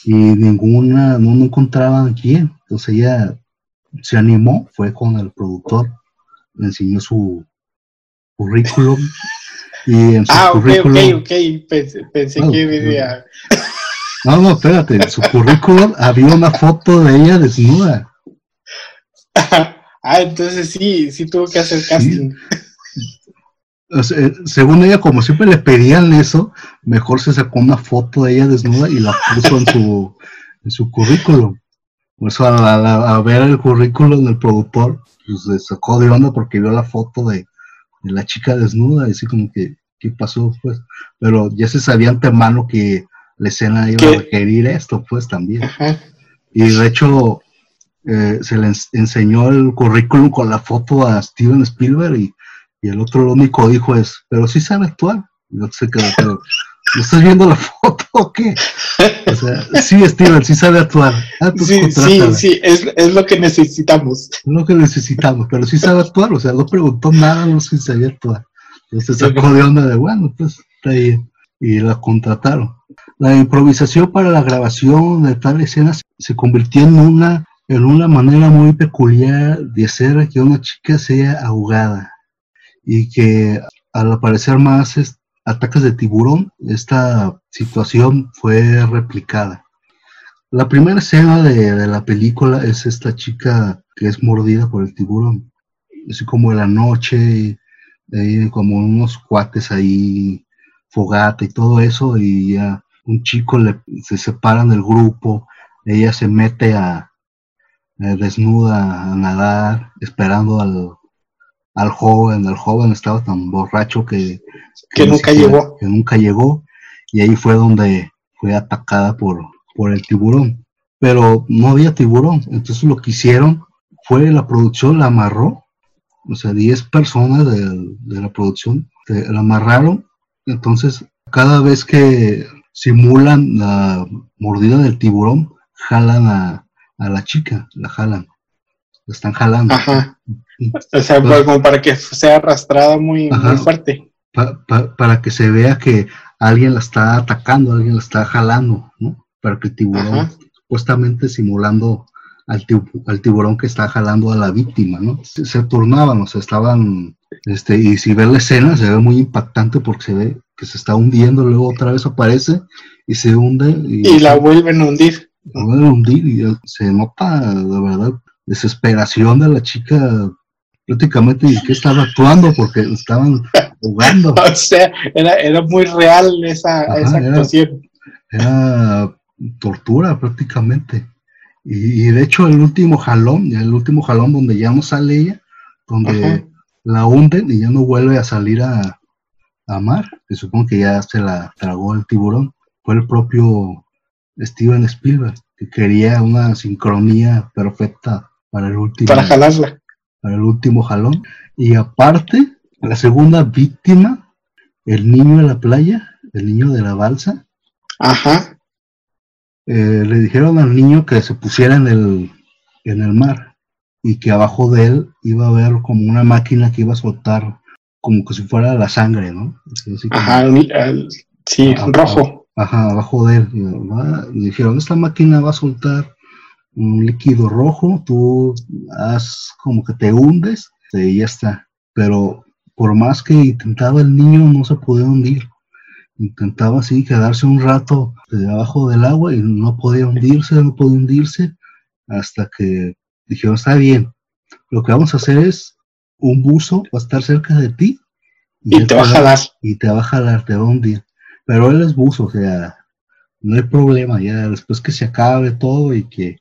Y ninguna, no, no encontraban quién. Entonces ella se animó, fue con el productor, le enseñó su currículum ah, ok, ok, ok. Pensé, que vivía. No, no, espérate. En su currículum había una foto de ella desnuda. ah, entonces sí, sí tuvo que hacer casting. según ella, como siempre le pedían eso, mejor se sacó una foto de ella desnuda y la puso en su, en su currículum. Por eso, a, ver el currículum del productor, pues se sacó de onda porque vio la foto de, de la chica desnuda, y así como que, ¿qué pasó? Pues, pero ya se sabía antemano que la escena iba a requerir esto, pues también. Y de hecho, eh, se le enseñó el currículum con la foto a Steven Spielberg y, el otro lo único dijo es, pero sí sabe actuar. Y no se quedó, pero, ¿no estás viendo la foto o qué? O sea, sí, Steven, sí sabe actuar. Ah, sí, sí, sí, es, es, lo que necesitamos. Es lo que necesitamos, pero sí sabe actuar, o sea, no preguntó nada, no sé si sabía actuar. Entonces sacó de onda de, bueno, pues está ahí. Y la contrataron. La improvisación para la grabación de tal escena se convirtió en una, en una manera muy peculiar de hacer que una chica sea ahogada. Y que al aparecer más ataques de tiburón, esta situación fue replicada. La primera escena de, la película es esta chica que es mordida por el tiburón. Así como en la noche, como unos cuates ahí, fogata y todo eso, y ya un chico le, se separan del grupo, ella se mete a, desnuda a nadar, esperando al, al joven, el joven estaba tan borracho que, que, nunca llegó. Que nunca llegó, y ahí fue donde fue atacada por, por el tiburón. Pero no había tiburón, entonces lo que hicieron fue la producción la amarró, o sea, 10 personas de, la producción la amarraron, entonces cada vez que simulan la mordida del tiburón, jalan a, a la chica, la jalan están jalando. Ajá. O sea, como para que sea arrastrada muy, fuerte. para que se vea que alguien la está atacando, alguien la está jalando, ¿no? Para que el tiburón, supuestamente simulando al, al, tiburón que está jalando a la víctima, ¿no? Se, turnaban, o sea, estaban, este, y si ves la escena, se ve muy impactante porque se ve que se está hundiendo, luego otra vez aparece y se hunde. Y, y la vuelven a hundir. La vuelven a hundir y se nota, de verdad, desesperación de la chica prácticamente que estaba actuando porque estaban jugando. o sea, era, muy real esa, actuación. Era, tortura prácticamente. Y, de hecho el último jalón, el último jalón donde ya no sale ella, donde la hunden y ya no vuelve a salir a, a mar, que supongo que ya se la tragó el tiburón, fue el propio Steven Spielberg, que quería una sincronía perfecta para el último. Para jalarla. Para el último jalón. Y aparte, la segunda víctima el niño en la playa, el niño de la balsa, Ajá. eh, le dijeron al niño que se pusiera en el, en el mar y que abajo de él iba a haber como una máquina que iba a soltar como que si fuera la sangre, ¿no? Así Ajá. el- el- sí, rojo. Ajá, abajo de él. Y dijeron, esta máquina va a soltar un líquido rojo, tú haz como que te hundes y ya está. Pero por más que intentaba el niño, no se podía hundir. Intentaba así quedarse un rato debajo del agua y no podía hundirse, no podía hundirse, hasta que dijeron, está bien, lo que vamos a hacer es, un buzo va a estar cerca de ti Y te va a jalar. y te va a jalar, te va a hundir. Pero él es buzo, o sea, no hay problema, ya después que se acabe todo y que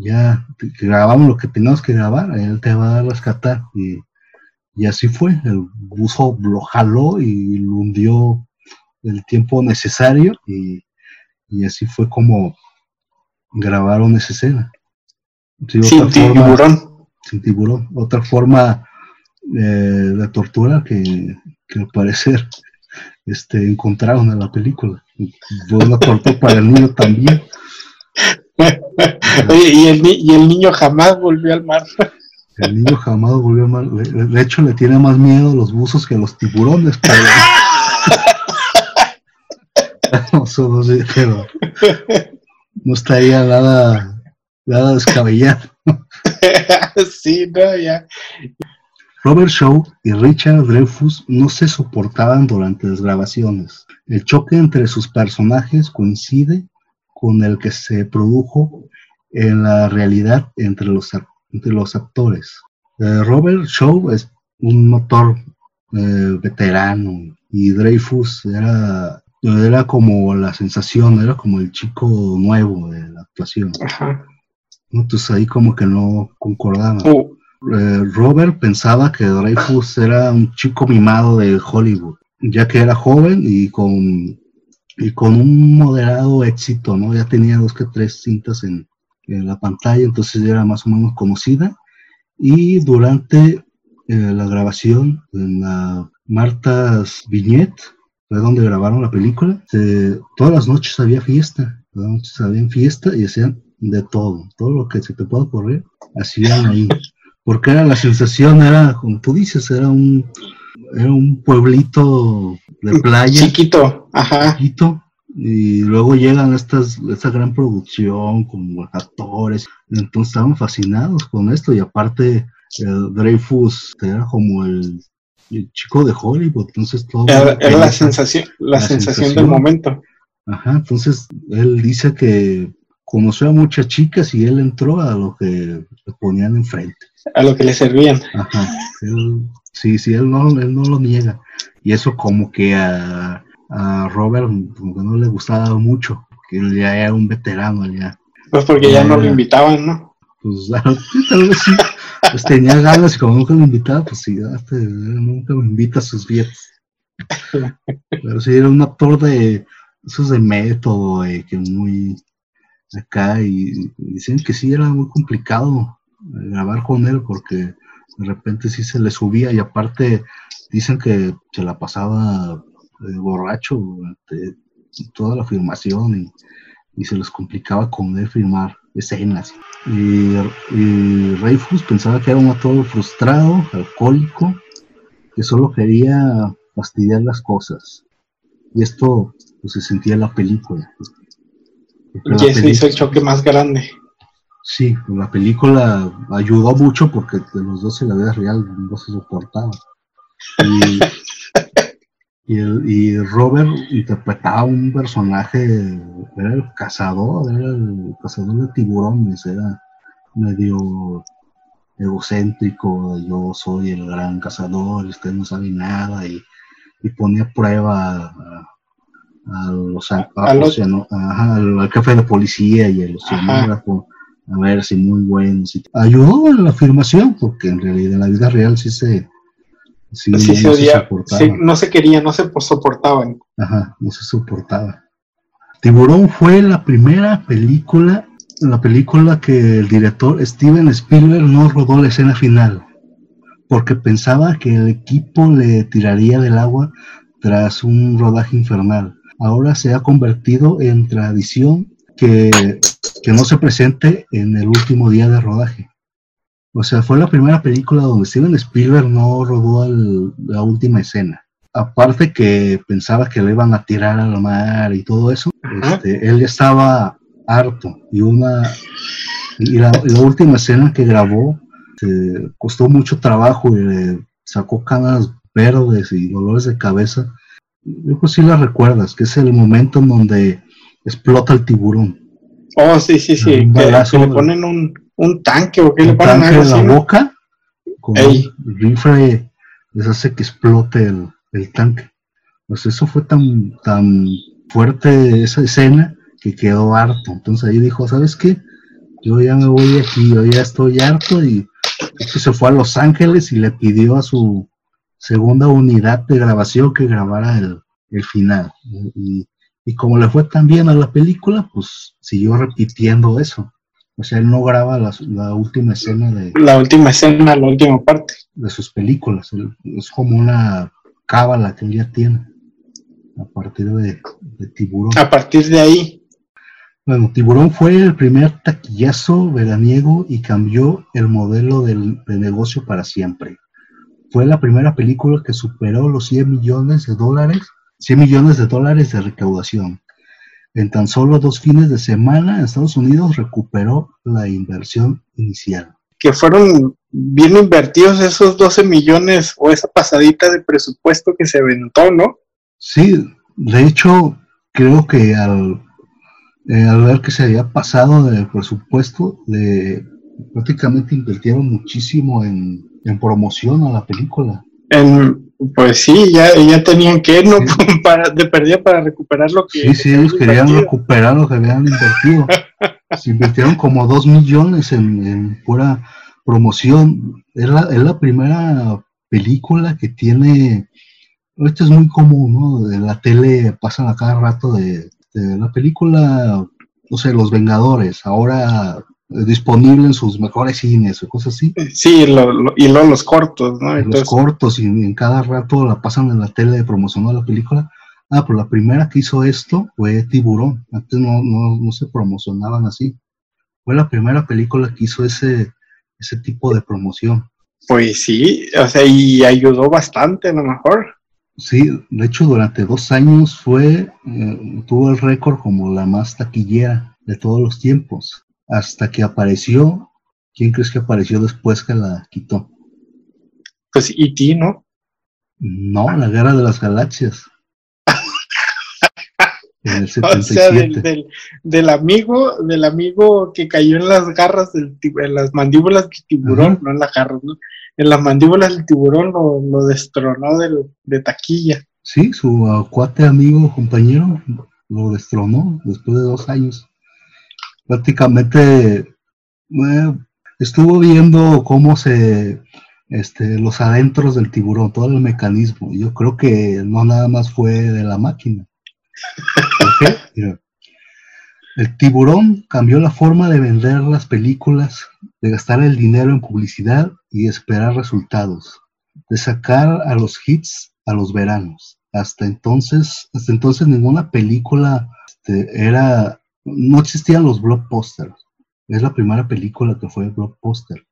ya grabamos lo que tengamos que grabar, él te va a rescatar. Y, y así fue, el buzo lo jaló y lo hundió el tiempo necesario y, y así fue como grabaron esa escena. Sí, Sin forma- tiburón. sin tiburón. Otra forma eh, de tortura que, que al parecer este, encontraron en la película. Fue una tortura para el niño también. Oye, y el, y el niño jamás volvió al mar. El niño jamás volvió a mal. De hecho, le tiene más miedo los buzos que los tiburones. Pero, no, solo sí, pero no estaría nada, nada descabellado. sí, no, ya. Robert Shaw y Richard Dreyfuss no se soportaban durante las grabaciones. El choque entre sus personajes coincide con el que se produjo en la realidad entre los, entre los actores. Eh, Robert Shaw es un actor eh, veterano y Dreyfuss era, era como la sensación, era como el chico nuevo de la actuación. Ajá. Entonces ahí como que no concordaban. Uh, Eh, Robert pensaba que Dreyfus era un chico mimado de Hollywood, ya que era joven y con, y con un moderado éxito, ¿no? Ya tenía dos que tres cintas en, en la pantalla, entonces ya era más o menos conocida. Y durante eh, la grabación en la Marta's Vignette, fue donde grabaron la película, se- todas las noches había fiesta, todas las noches había fiesta y hacían de todo, todo lo que se te pueda ocurrir, hacían ahí porque era la sensación, era, como tú dices, era un, era un pueblito de playa, chiquito. Ajá. chiquito, y luego llegan estas, esta gran producción con actores, entonces estaban fascinados con esto, y aparte el Dreyfus era como el, el chico de Hollywood, entonces todo... Era, era la sensación, la, La sensación, sensación. del momento. Ajá, entonces él dice que conoció a muchas chicas y él entró a lo que le ponían enfrente. A lo que le servían. Ajá, él- sí, sí, él no, él no lo niega. Y eso como que a, a Robert como que no le gustaba mucho, porque él ya era un veterano ya. Pues porque ya no lo Ah. invitaban, ¿no? Pues tal vez sí, pues tenía ganas y como nunca lo invitaba, pues sí, ya, este, nunca me invita a sus fiestas. Pero sí, era un actor de esos de método, eh, que muy acá, y, y dicen que sí era muy complicado grabar con él porque de repente sí se le subía y aparte dicen que se la pasaba eh, borracho durante toda la filmación y, y se les complicaba con él filmar escenas. Y, y Reyfus pensaba que era un actor frustrado, alcohólico, que solo quería fastidiar las cosas. Y esto pues, se sentía en la película. Y ese hizo el choque más grande. Sí, la película ayudó mucho porque de los dos en la vida real no se soportaban. Y, y, el- y Robert interpretaba un personaje, era el cazador, era el cazador de tiburones, era medio egocéntrico, yo soy el gran cazador, usted no sabe nada, y, y ponía a prueba a, a los, a- A los- ajá, al, al jefe de policía y el oceanógrafo, a ver si muy bueno. si- Ayudó en la afirmación, porque en realidad en la vida real sí se, sí, Sí, se no odia- no se querían, no se por- soportaban. Ajá, no se soportaba. Tiburón fue la primera película, la película que el director Steven Spielberg no rodó la escena final, porque pensaba que el equipo le tiraría del agua tras un rodaje infernal. Ahora se ha convertido en tradición que, que no se presente en el último día de rodaje. O sea, fue la primera película donde Steven Spielberg no rodó la última escena. Aparte que pensaba que le iban a tirar al mar y todo eso, este, él estaba harto. Y una y la, última escena que grabó eh, costó mucho trabajo y le sacó canas verdes y dolores de cabeza. Yo pues sí la recuerdas, que es el momento en donde explota el tiburón. Oh, sí, sí, sí. Que, le ponen un, un, tanque o que le ponen tanque en la boca. Con el rifle les hace que explote el, el, tanque. Pues eso fue tan, tan fuerte esa escena que quedó harto. Entonces ahí dijo, ¿sabes qué? Yo ya me voy aquí, yo ya estoy harto y se fue a Los Ángeles y le pidió a su segunda unidad de grabación que grabara el, el final. Y, y, como le fue tan bien a la película, pues siguió repitiendo eso. O sea, él no graba la, la última escena de... La última escena, la última parte. De sus películas. Es como una cábala que él ya tiene a partir de, de Tiburón. A partir de ahí. Bueno, Tiburón fue el primer taquillazo veraniego y cambió el modelo del, de negocio para siempre. Fue la primera película que superó los 100 millones de dólares, 100 millones de dólares de recaudación. En tan solo dos fines de semana, Estados Unidos recuperó la inversión inicial. Que fueron bien invertidos esos 12 millones o esa pasadita de presupuesto que se aventó, ¿no? Sí, de hecho, creo que al, eh, al ver que se había pasado del presupuesto, de, prácticamente invirtieron muchísimo en, promoción a la película. En, pues sí, ya, ya tenían que, ¿no? para, de perdida para recuperar lo que... Sí, sí, ellos querían recuperar lo que habían invertido. se invirtieron como dos millones en, pura promoción. Es la, es la primera película que tiene... Esto es muy común, ¿no? De la tele pasan a cada rato de la película, no sé, Los Vengadores, ahora disponible en sus mejores cines o cosas así. Sí, y luego los cortos, ¿no? Los cortos y en cada rato la pasan en la tele de la película. Ah, pero la primera que hizo esto fue Tiburón. Antes no, no, se promocionaban así. Fue la primera película que hizo ese, ese tipo de promoción. Pues sí, o sea, y ayudó bastante a lo mejor. Sí, de hecho durante dos años fue, eh, tuvo el récord como la más taquillera de todos los tiempos, hasta que apareció, ¿quién crees que apareció después que la quitó? Pues E.T., ¿no? No, la Guerra de las Galaxias. en el 77. O sea, del, del, amigo, del amigo que cayó en las garras, del, en las mandíbulas del tiburón, no en las garras, ¿no? en las mandíbulas del tiburón lo, destronó de taquilla. Sí, su cuate amigo, compañero, lo destronó después de dos años. Prácticamente estuvo viendo cómo se, este, los adentros del tiburón, todo el mecanismo. Yo creo que no nada más fue de la máquina. ¿Por qué? El tiburón cambió la forma de vender las películas, de gastar el dinero en publicidad y esperar resultados, de sacar a los hits a los veranos. Hasta entonces, hasta entonces ninguna película este, era, no existían los blockbusters. Es la primera película que fue blockbuster.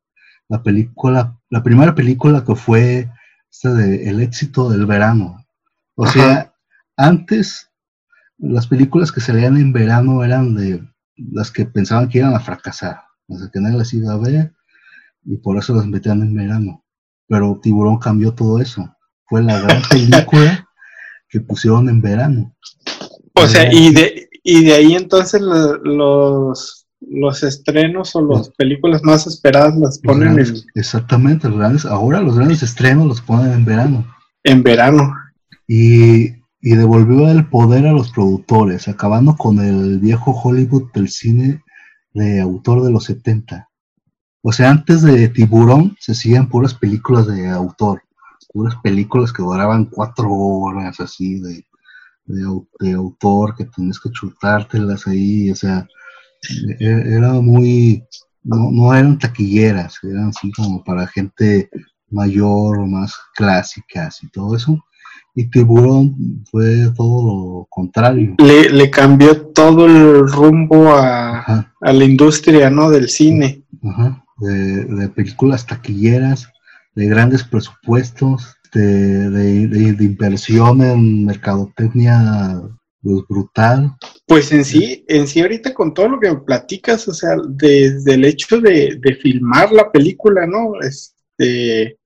La película, la primera película que fue esta de el éxito del verano. O sea, antes las películas que salían en verano eran de las que pensaban que iban a fracasar, las que nadie las iba a ver y por eso las metían en verano. Pero Tiburón cambió todo eso. Fue la gran película que pusieron en verano. O sea, y de, y de ahí entonces los, los estrenos o las películas más esperadas las ponen en... Exactamente, los grandes, ahora los grandes estrenos los ponen en verano. En verano. Y y devolvió el poder a los productores, acabando con el viejo Hollywood del cine de autor de los 70. O sea, antes de Tiburón se hacían puras películas de autor, puras películas que duraban cuatro horas así de, de, autor, que tenías que chutártelas ahí, o sea, e, era muy, no, no eran taquilleras, eran así como para gente mayor, más clásicas y todo eso Y Tiburón fue todo lo contrario. Le, le cambió todo el rumbo a, a la industria, ¿no? Del cine. ajá. De, de películas taquilleras, de grandes presupuestos, de, de, de- de inversión en mercadotecnia pues, brutal. Pues en sí, en sí ahorita con todo lo que me platicas, o sea, desde el hecho de, de filmar la película, ¿no? Este,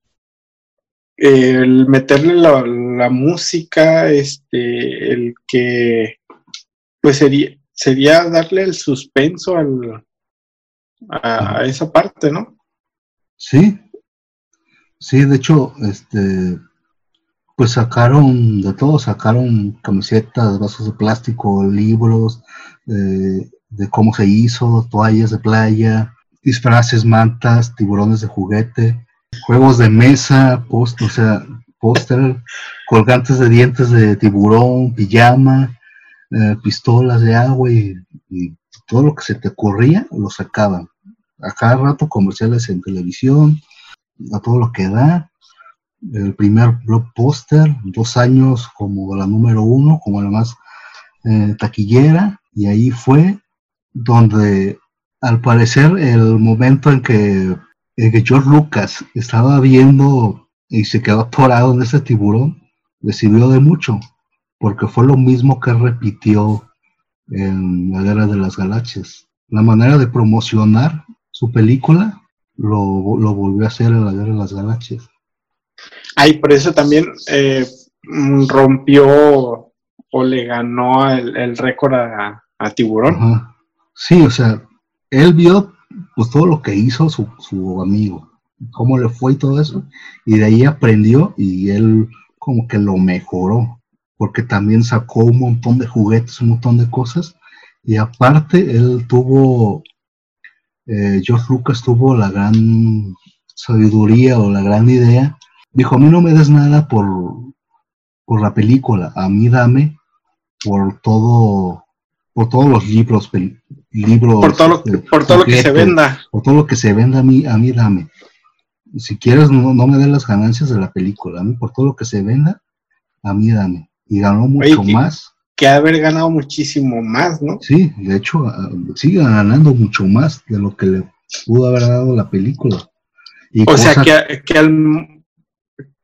el meterle la, la música, este, el que, pues sería, sería darle el suspenso al, a, a esa parte, ¿no? Sí, sí, de hecho, este, pues sacaron de todo, sacaron camisetas, vasos de plástico, libros, eh, de cómo se hizo, toallas de playa, disfraces, mantas, tiburones de juguete, juegos de mesa, post, o sea, póster, colgantes de dientes de tiburón, pijama, eh, pistolas de agua y, y todo lo que se te ocurría lo sacaban. A cada rato comerciales en televisión, a todo lo que da. El primer blockbuster, dos años como la número uno, como la más eh, taquillera, y ahí fue donde al parecer el momento en que, en que George Lucas estaba viendo y se quedó atorado en ese tiburón, le sirvió de mucho, porque fue lo mismo que repitió en la Guerra de las Galaxias. La manera de promocionar su película lo, lo volvió a hacer en la Guerra de las Galaxias. Ay, por eso también eh, rompió o le ganó el, el récord a, a Tiburón. Ajá. Sí, o sea, él vio pues todo lo que hizo su, su amigo, cómo le fue y todo eso, y de ahí aprendió y él como que lo mejoró, porque también sacó un montón de juguetes, un montón de cosas, y aparte él tuvo, eh, George Lucas tuvo la gran sabiduría o la gran idea, dijo, a mí no me des nada por, por la película, a mí dame por todo, por todos los libros, pel- libros, Por todo lo, este, por todo lo que se venda. por todo lo que se venda a mí, a mí dame. Si quieres, no, no me den las ganancias de la película, a mí por todo lo que se venda, a mí dame. Y ganó mucho más. Que haber ganado muchísimo más, ¿no? Sí, de hecho, ah, sigue ganando mucho más de lo que le pudo haber dado la película. Y O sea, que, que, al,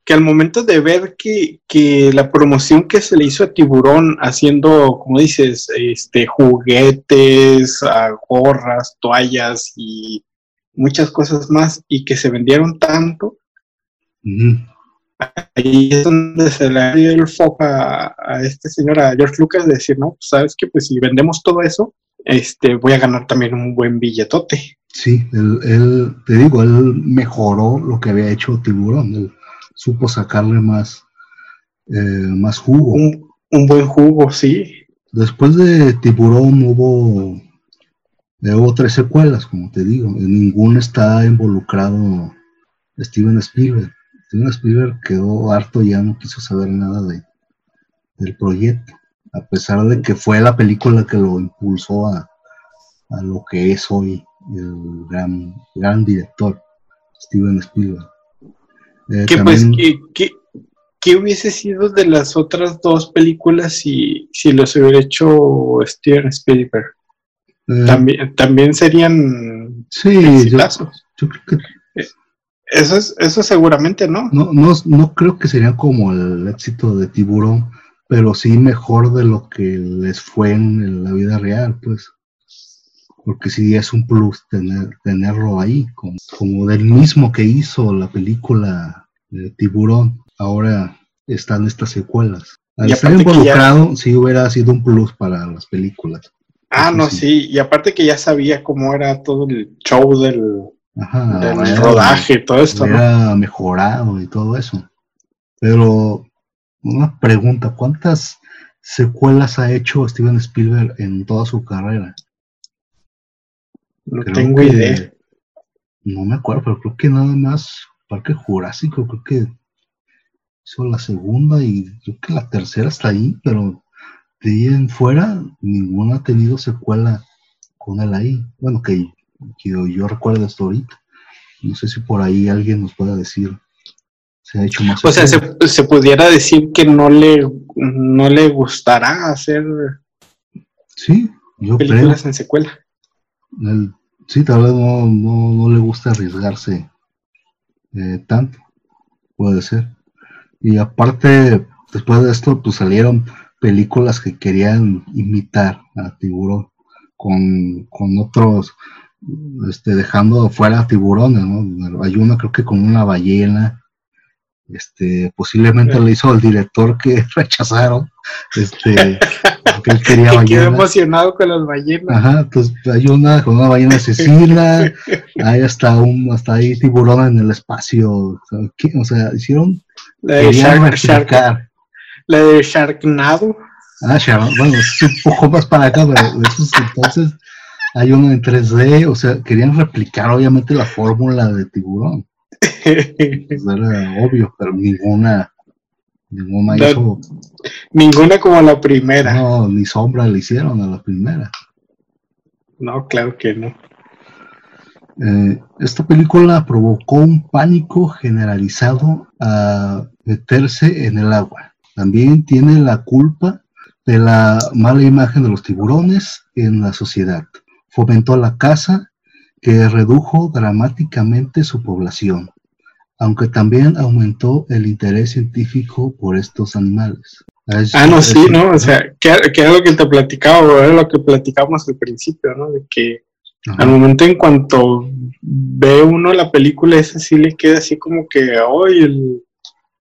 que al momento de ver que, que la promoción que se le hizo a Tiburón haciendo, como dices, este juguetes, gorras, toallas y muchas cosas más, y que se vendieron tanto. Ahí es donde se le dio el foco a, a este señor, a George Lucas, de decir, no, pues, sabes que pues si vendemos todo eso, este, voy a ganar también un buen billetote. Sí, él, él- te digo, él mejoró lo que había hecho Tiburón. Él supo sacarle más, eh, más jugo. Un, un buen jugo, sí. Después de Tiburón hubo, eh, hubo tres secuelas, como te digo. En ninguna está involucrado Steven Spielberg. Steven Spielberg quedó harto y ya no quiso saber nada de, del proyecto. A pesar de que fue la película que lo impulsó a, a lo que es hoy el gran, gran director, Steven Spielberg. Eh, que pues, ¿qué, qué, qué hubiese sido de las otras dos películas si, si los hubiera hecho Steven Spielberg? eh, También, también serían sí, yo creo que Eso, es, eso seguramente no. No, no, no creo que sería como el éxito de Tiburón, pero sí mejor de lo que les fue en la vida real, pues. Porque sí es un plus tener, tenerlo ahí, como, como del mismo que hizo la película de Tiburón, ahora están estas secuelas. Al estar ya- involucrado, sí hubiera sido un plus para las películas. Ah, no, sí. sí. Y aparte que ya sabía cómo era todo el show del, Ajá, del rodaje, todo esto, mejorado y todo eso. Pero una pregunta, ¿cuántas secuelas ha hecho Steven Spielberg en toda su carrera? No Creo tengo que- idea. No me acuerdo, pero creo que nada más Parque Jurásico, creo que hizo la segunda y creo que la tercera está ahí, pero de ahí en fuera ninguna ha tenido secuela con él ahí. Bueno, que, que yo, recuerdo hasta ahorita. No sé si por ahí alguien nos pueda decir se ha hecho más. O sea, se, se, pudiera decir que no le, no le gustará hacer sí, yo películas en secuela. sí, tal vez no, no, no le gusta arriesgarse eh, tanto, puede ser. Y aparte, después de esto, pues salieron películas que querían imitar a Tiburón con, con otros, este, dejando fuera tiburones, ¿no? Hay una creo que con una ballena, este, posiblemente lo hizo el director que rechazaron, este, porque él quería ballena. Quedó emocionado con las ballenas. Ajá, entonces hay una con una ballena asesina, hay hasta un, hasta ahí tiburón en el espacio, o sea, hicieron, la de Shark, la de Sharknado. Ah, bueno, es un poco más para acá, pero esos entonces hay uno en 3D, o sea, querían replicar obviamente la fórmula de tiburón. era obvio, pero ninguna, ninguna hizo. Ninguna como la primera. No, ni sombra le hicieron a la primera. No, claro que no. Eh, esta película provocó un pánico generalizado a meterse en el agua. También tiene la culpa de la mala imagen de los tiburones en la sociedad. Fomentó la caza que redujo dramáticamente su población, aunque también aumentó el interés científico por estos animales. ah, no, sí, ¿no? O sea, que, era lo que te platicaba, era lo que platicamos al principio, ¿no? De que al momento en cuanto ve uno la película, esa sí le queda así como que, hoy el,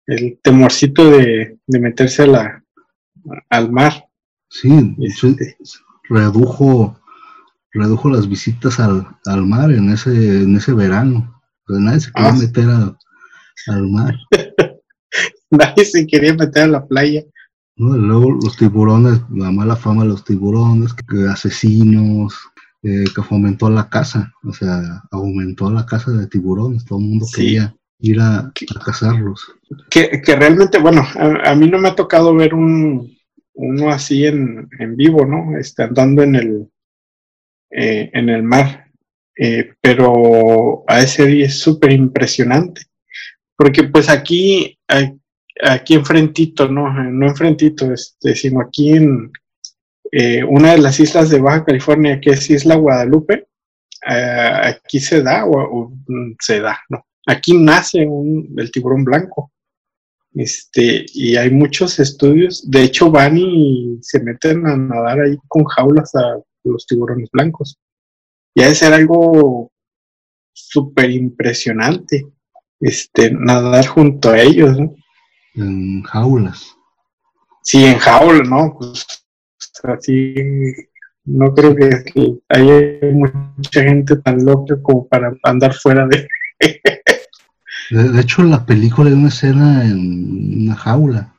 el temorcito de, meterse a la, al mar. Sí, este, redujo, redujo las visitas al, mar en ese, en ese verano. nadie se quería ah. meter al mar. nadie se quería meter a la playa. luego los tiburones, la mala fama de los tiburones, que asesinos, eh, que fomentó la caza, o sea, aumentó la caza de tiburones, todo el mundo quería ir a, cazarlos. Que, realmente, bueno, a, mí no me ha tocado ver un, uno así en, vivo, ¿no? Este, andando en el, eh, en el mar. Eh, pero a ese día es súper impresionante. Porque pues aquí, aquí enfrentito, ¿no? No enfrentito, este, sino aquí en eh, una de las islas de Baja California, que es Isla Guadalupe, aquí se da o, se da, ¿no? Aquí nace el tiburón blanco. Este, y hay muchos estudios, de hecho van y se meten a nadar ahí con jaulas a los tiburones blancos. Y ha de ser algo súper impresionante, este, nadar junto a ellos, ¿no? En jaulas. Sí, en jaulas, ¿no? Pues así, no creo que haya mucha gente tan loca como para andar fuera de... De, hecho, la película hay una escena en una jaula.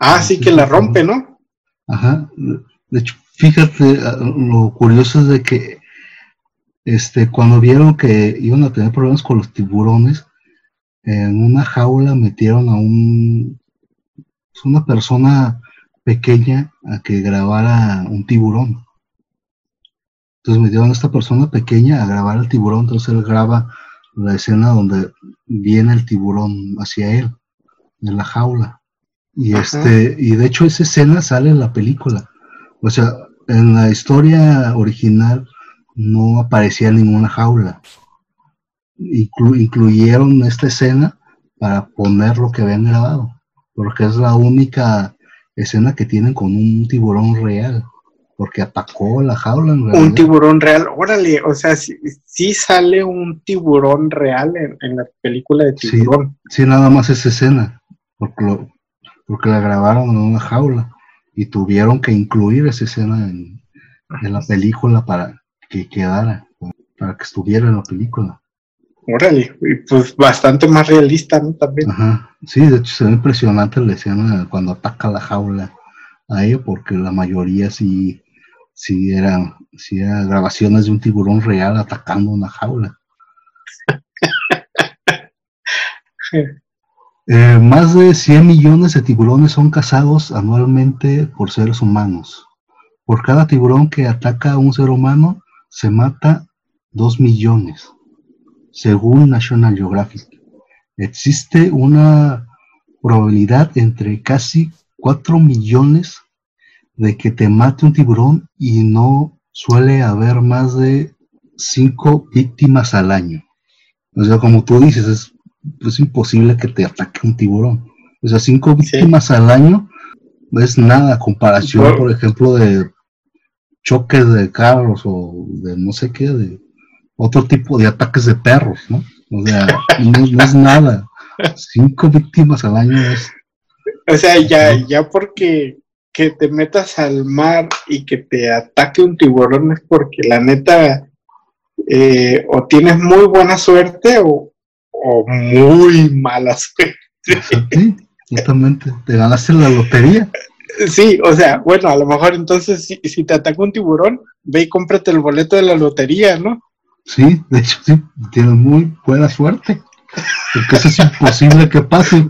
Ah, sí, que la rompe, ¿no? Ajá. De hecho, fíjate, ah, lo curioso es de que este, cuando vieron que iban a tener problemas con los tiburones, en una jaula metieron a un pues, una persona pequeña a que grabara un tiburón. Entonces metieron a esta persona pequeña a grabar el tiburón, entonces él graba la escena donde viene el tiburón hacia él, en la jaula. Y este, y de hecho esa escena sale en la película. O sea, en la historia original no aparecía ninguna jaula. incluyeron esta escena para poner lo que habían grabado, porque es la única escena que tienen con un tiburón real porque atacó la jaula. un tiburón real, órale, o sea, sí, sale un tiburón real en, la película de tiburón. Sí, nada más esa escena, porque, porque la grabaron en una jaula y tuvieron que incluir esa escena en, la película para que quedara, para que estuviera en la película. Órale, y pues bastante más realista, ¿no? También. Ajá, sí, de hecho se ve impresionante la escena cuando ataca la jaula ahí, porque la mayoría sí si eran, si eran grabaciones de un tiburón real atacando una jaula. Eh, más de 100 millones de tiburones son cazados anualmente por seres humanos. Por cada tiburón que ataca a un ser humano, se mata 2 millones, según National Geographic. existe una probabilidad entre casi 4 millones de que te mate un tiburón y no suele haber más de 5 víctimas al año. O sea, como tú dices, es, es imposible que te ataque un tiburón. O sea, 5 víctimas al año es nada a comparación, por ejemplo, de choques de carros o de no sé qué, de otro tipo de ataques de perros, ¿no? O sea, no, es nada. Cinco víctimas al año es... O sea, ya, ya porque que te metas al mar y que te ataque un tiburón es porque la neta eh, o tienes muy buena suerte o, muy mala suerte. Sí, justamente, te ganaste la lotería. Sí, o sea, bueno, a lo mejor entonces si, si, te ataca un tiburón, ve y cómprate el boleto de la lotería, ¿no? Sí, de hecho sí, tienes muy buena suerte. Porque eso es imposible que pase.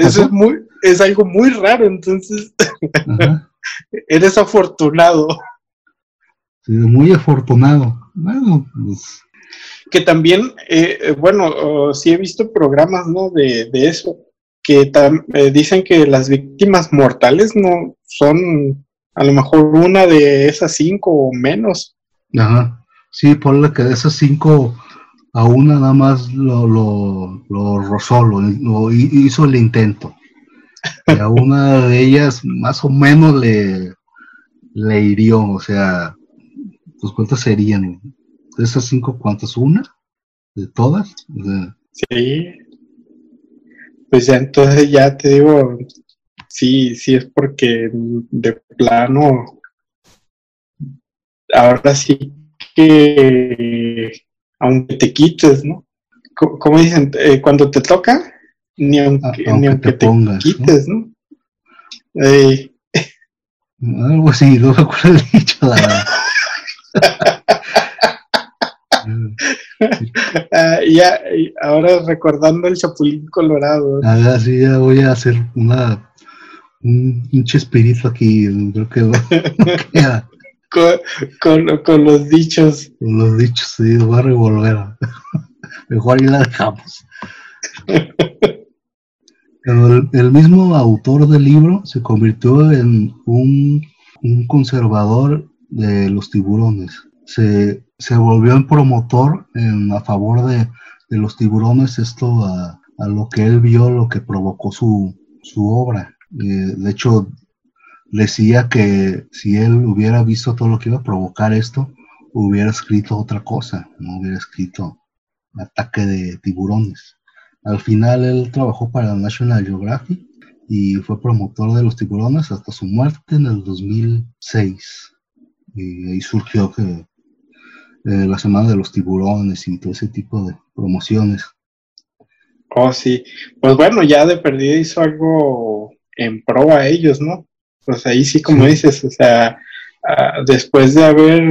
eso es, muy, es algo muy raro, entonces eres afortunado. Sí, muy afortunado. Bueno, pues... Que también, eh, eh bueno, sí he visto programas, ¿no? De, de eso que eh, dicen que las víctimas mortales no son a lo mejor una de esas cinco o menos. Ajá. Sí, ponle que de esas cinco a una nada más lo, lo, rozó, lo, hizo el intento. Y a una de ellas más o menos le, le hirió, o sea, pues cuántas serían. De esas cinco, ¿cuántas? ¿Una? ¿De todas? sí pues ya entonces ya te digo, sí, sí es porque de plano, ahora sí que, aunque te quites, ¿no? Como dicen, eh, cuando te toca, ni aunque, ni aunque te, quites, ¿no? Algo así, no me acuerdo el dicho, la verdad. Ah, ya, ahora recordando el Chapulín Colorado. Ah, sí, ya voy a hacer una un pinche espíritu aquí, creo que no, queda. Con, con, los dichos. Con los dichos, sí, voy a revolver. Mejor ahí la dejamos. Pero el, mismo autor del libro se convirtió en un, un conservador de los tiburones. Se, se volvió en promotor en, a favor de, los tiburones, esto a, lo que él vio, lo que provocó su, su obra. Eh, de hecho, decía que si él hubiera visto todo lo que iba a provocar esto, hubiera escrito otra cosa, no hubiera escrito ataque de tiburones. Al final él trabajó para National Geographic y fue promotor de los tiburones hasta su muerte en el 2006. Y ahí surgió que eh, la semana de los tiburones y todo ese tipo de promociones. Oh, sí. Pues bueno, ya de perdida hizo algo en pro a ellos, ¿no? Pues ahí sí, como dices, o sea, ah, después de haber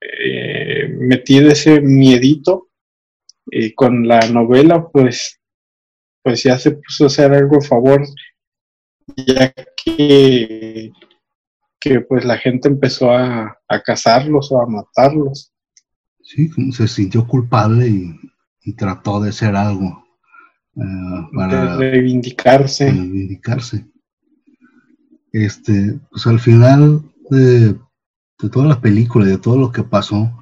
eh, metido ese miedito eh, con la novela, pues, pues ya se puso a hacer algo a favor, ya que que pues la gente empezó a, cazarlos o a matarlos. Sí, se sintió culpable y, trató de hacer algo eh, para reivindicarse. reivindicarse. Este, pues al final de, toda la película y de todo lo que pasó,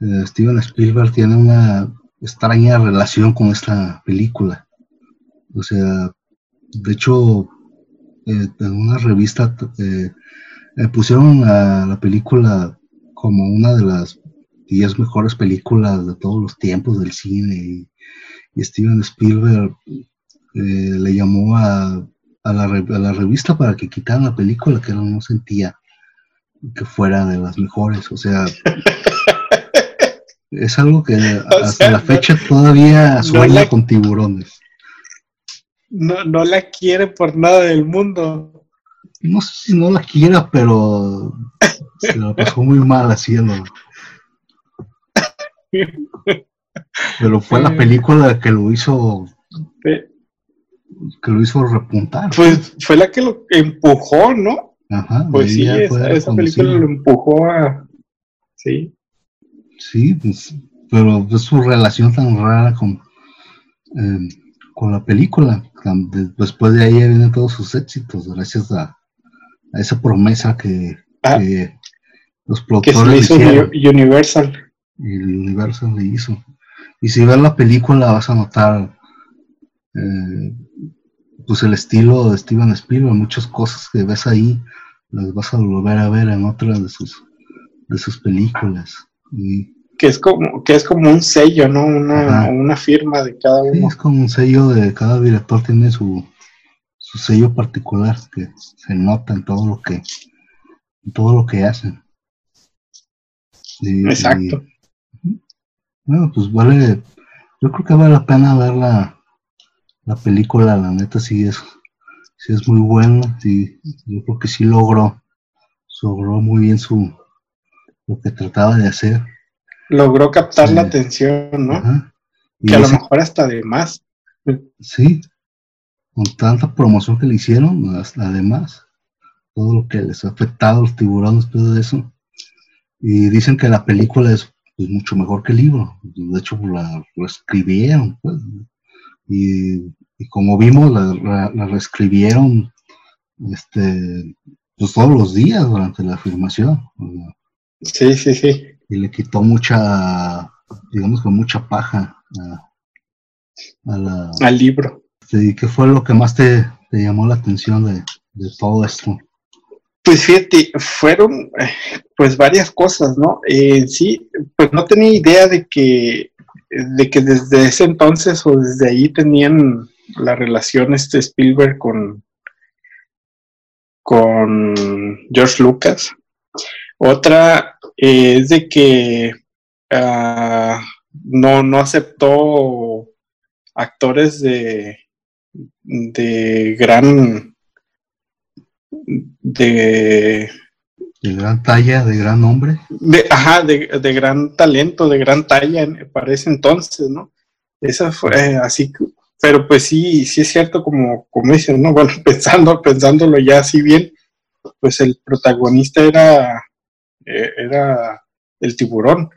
eh, Steven Spielberg tiene una extraña relación con esta película. O sea, de hecho, eh, en una revista eh, pusieron a la película como una de las 10 mejores películas de todos los tiempos del cine y, Steven Spielberg eh, le llamó a, la, revista para que quitaran la película que él no sentía que fuera de las mejores. O sea, es algo que hasta la fecha todavía sueña con tiburones. No, no la quiere por nada del mundo no sé si no la quiera, pero se la pasó muy mal haciendo. Pero fue la película que lo hizo que lo hizo repuntar. Pues fue la que lo empujó, ¿no? Ajá. Pues sí, esa, película lo empujó a sí. Sí, pues, pero es su relación tan rara con, eh, con la película. Después de ahí vienen todos sus éxitos, gracias a, esa promesa que, Ah. que los Que se le productores hizo Uni- Universal. y el universo le hizo. Y si ves la película vas a notar eh, pues el estilo de Steven Spielberg, muchas cosas que ves ahí las vas a volver a ver en otras de sus de sus películas. Y Que es como, que es como un sello, ¿no? Una, una firma de cada sí, uno. es como un sello de cada director tiene su, su sello particular que se nota en todo lo que en todo lo que hacen. Y- Exacto. y- Bueno, pues vale, yo creo que vale la pena ver la, la película, la neta sí es, sí es muy buena, sí, yo creo que sí logró, logró muy bien su, lo que trataba de hacer. Logró captar Sí. la atención, ¿no? Ajá. Y Que a lo mejor hasta de más. sí, con tanta promoción que le hicieron, además, todo lo que les ha afectado a los tiburones después de eso. Y dicen que la película es pues, mucho mejor que el libro. De hecho, la, la escribieron, pues. Y, y como vimos, la, la- la reescribieron este, pues, todos los días durante la filmación. Sí, sí, sí. y le quitó mucha, digamos que mucha paja a, a la... Al libro. Sí, ¿Qué fue lo que más te, te llamó la atención de, de todo esto? Pues fíjate, fueron eh, pues varias cosas, ¿no? Eh, sí, pues no tenía idea de que, de que desde ese entonces o desde ahí tenían la relación este Spielberg con, con George Lucas. Otra es de que ah, no, no aceptó actores de, de gran de, De gran talla, de gran nombre. de ajá, de, de gran talento, de gran talla en- para ese entonces, ¿no? Esa fue eh, así, pero pues sí, sí es cierto como, como dicen, ¿no? Bueno, pensando, pensándolo ya así bien, pues el protagonista era, eh, era el tiburón.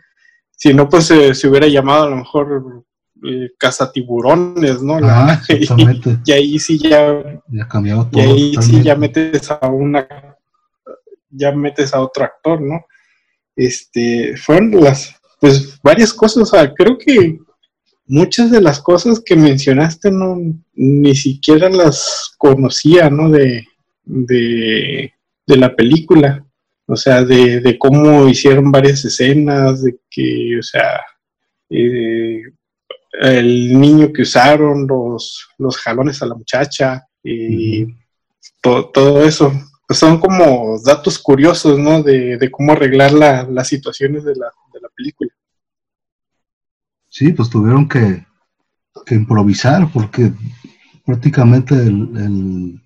Si no, pues eh, se hubiera llamado a lo mejor eh, Cazatiburones, ¿no? La- Ah, exactamente. y ahí sí ya Ya cambiado y todo. ahí sí ya metes a una ya metes a otro actor, ¿no? Este, fueron las, pues varias cosas, o sea, creo que muchas de las cosas que mencionaste no, ni siquiera las conocía, ¿no? De, de, de la película, o sea, de, de cómo hicieron varias escenas, de que, o sea, eh, el niño que usaron, los, los jalones a la muchacha, y to- todo eso. Pues son como datos curiosos, ¿no? De, de cómo arreglar la- las situaciones de la, de la película. Sí, pues tuvieron que, que improvisar porque prácticamente el, el-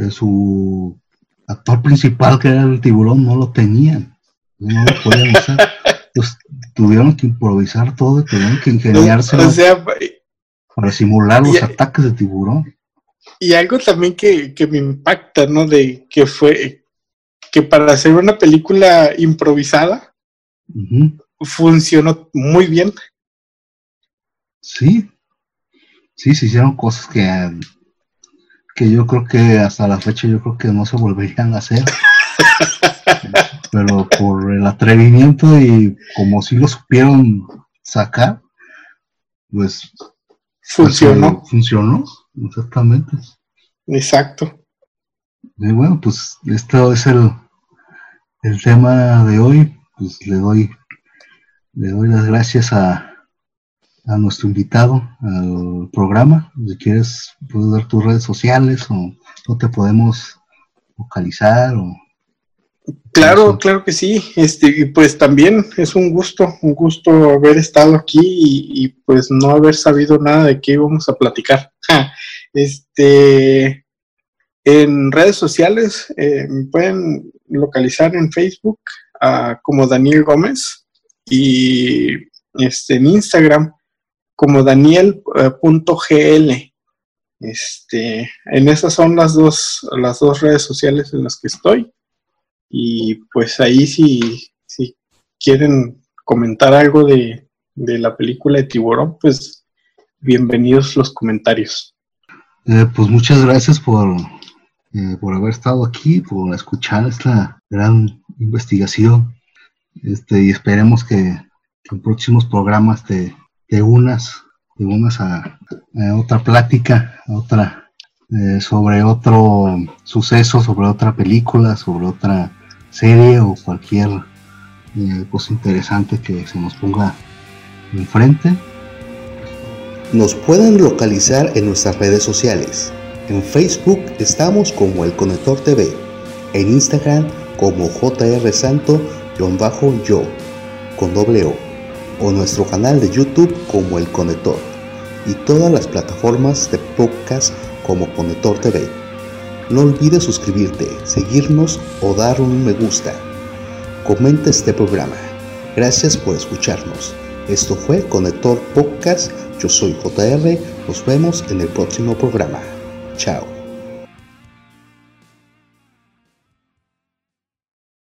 eh, su actor principal, que era el tiburón, no lo tenían. No lo podían hacer. Pues tuvieron que improvisar todo, y tuvieron que ingeniarse O sea, para simular los y- ataques de tiburón. y algo también que, que me impacta, ¿no? De que fue que para hacer una película improvisada funcionó muy bien. Sí, sí, se hicieron cosas que, que yo creo que hasta la fecha yo creo que no se volverían a hacer. Pero por el atrevimiento y como si lo supieron sacar, pues Funcionó. pues, funcionó, exactamente. Exacto. Y bueno, pues esto es el, el tema de hoy. Pues le doy, le doy las gracias a, a nuestro invitado al programa. Si quieres, puedes dar tus redes sociales o no te podemos localizar. O, Claro, claro que sí. Este, y pues también es un gusto, un gusto haber estado aquí y, y, pues no haber sabido nada de qué íbamos a platicar. Este, en redes sociales eh, me pueden localizar en Facebook ah, como Daniel Gómez y este, en Instagram como Daniel.gl. Este, en esas son las dos, las dos redes sociales en las que estoy. Y pues ahí si, si quieren comentar algo de, de la película de Tiburón, pues bienvenidos los comentarios. Eh, pues muchas gracias por, eh, por haber estado aquí, por escuchar esta gran investigación. Este, y esperemos que, en próximos programas te, te unas, te unas a, otra plática, otra eh, sobre otro suceso, sobre otra película, sobre otra serie o cualquier cosa interesante que se nos ponga enfrente. Nos pueden localizar en nuestras redes sociales. En Facebook estamos como El Conector TV, en Instagram como JR Santo-yo con doble O, o nuestro canal de YouTube como El Conector y todas las plataformas de podcast como Conector TV. No olvides suscribirte, seguirnos o dar un me gusta. Comenta este programa. Gracias por escucharnos. Esto fue Conector Podcast. Yo soy JR. Nos vemos en el próximo programa. Chao.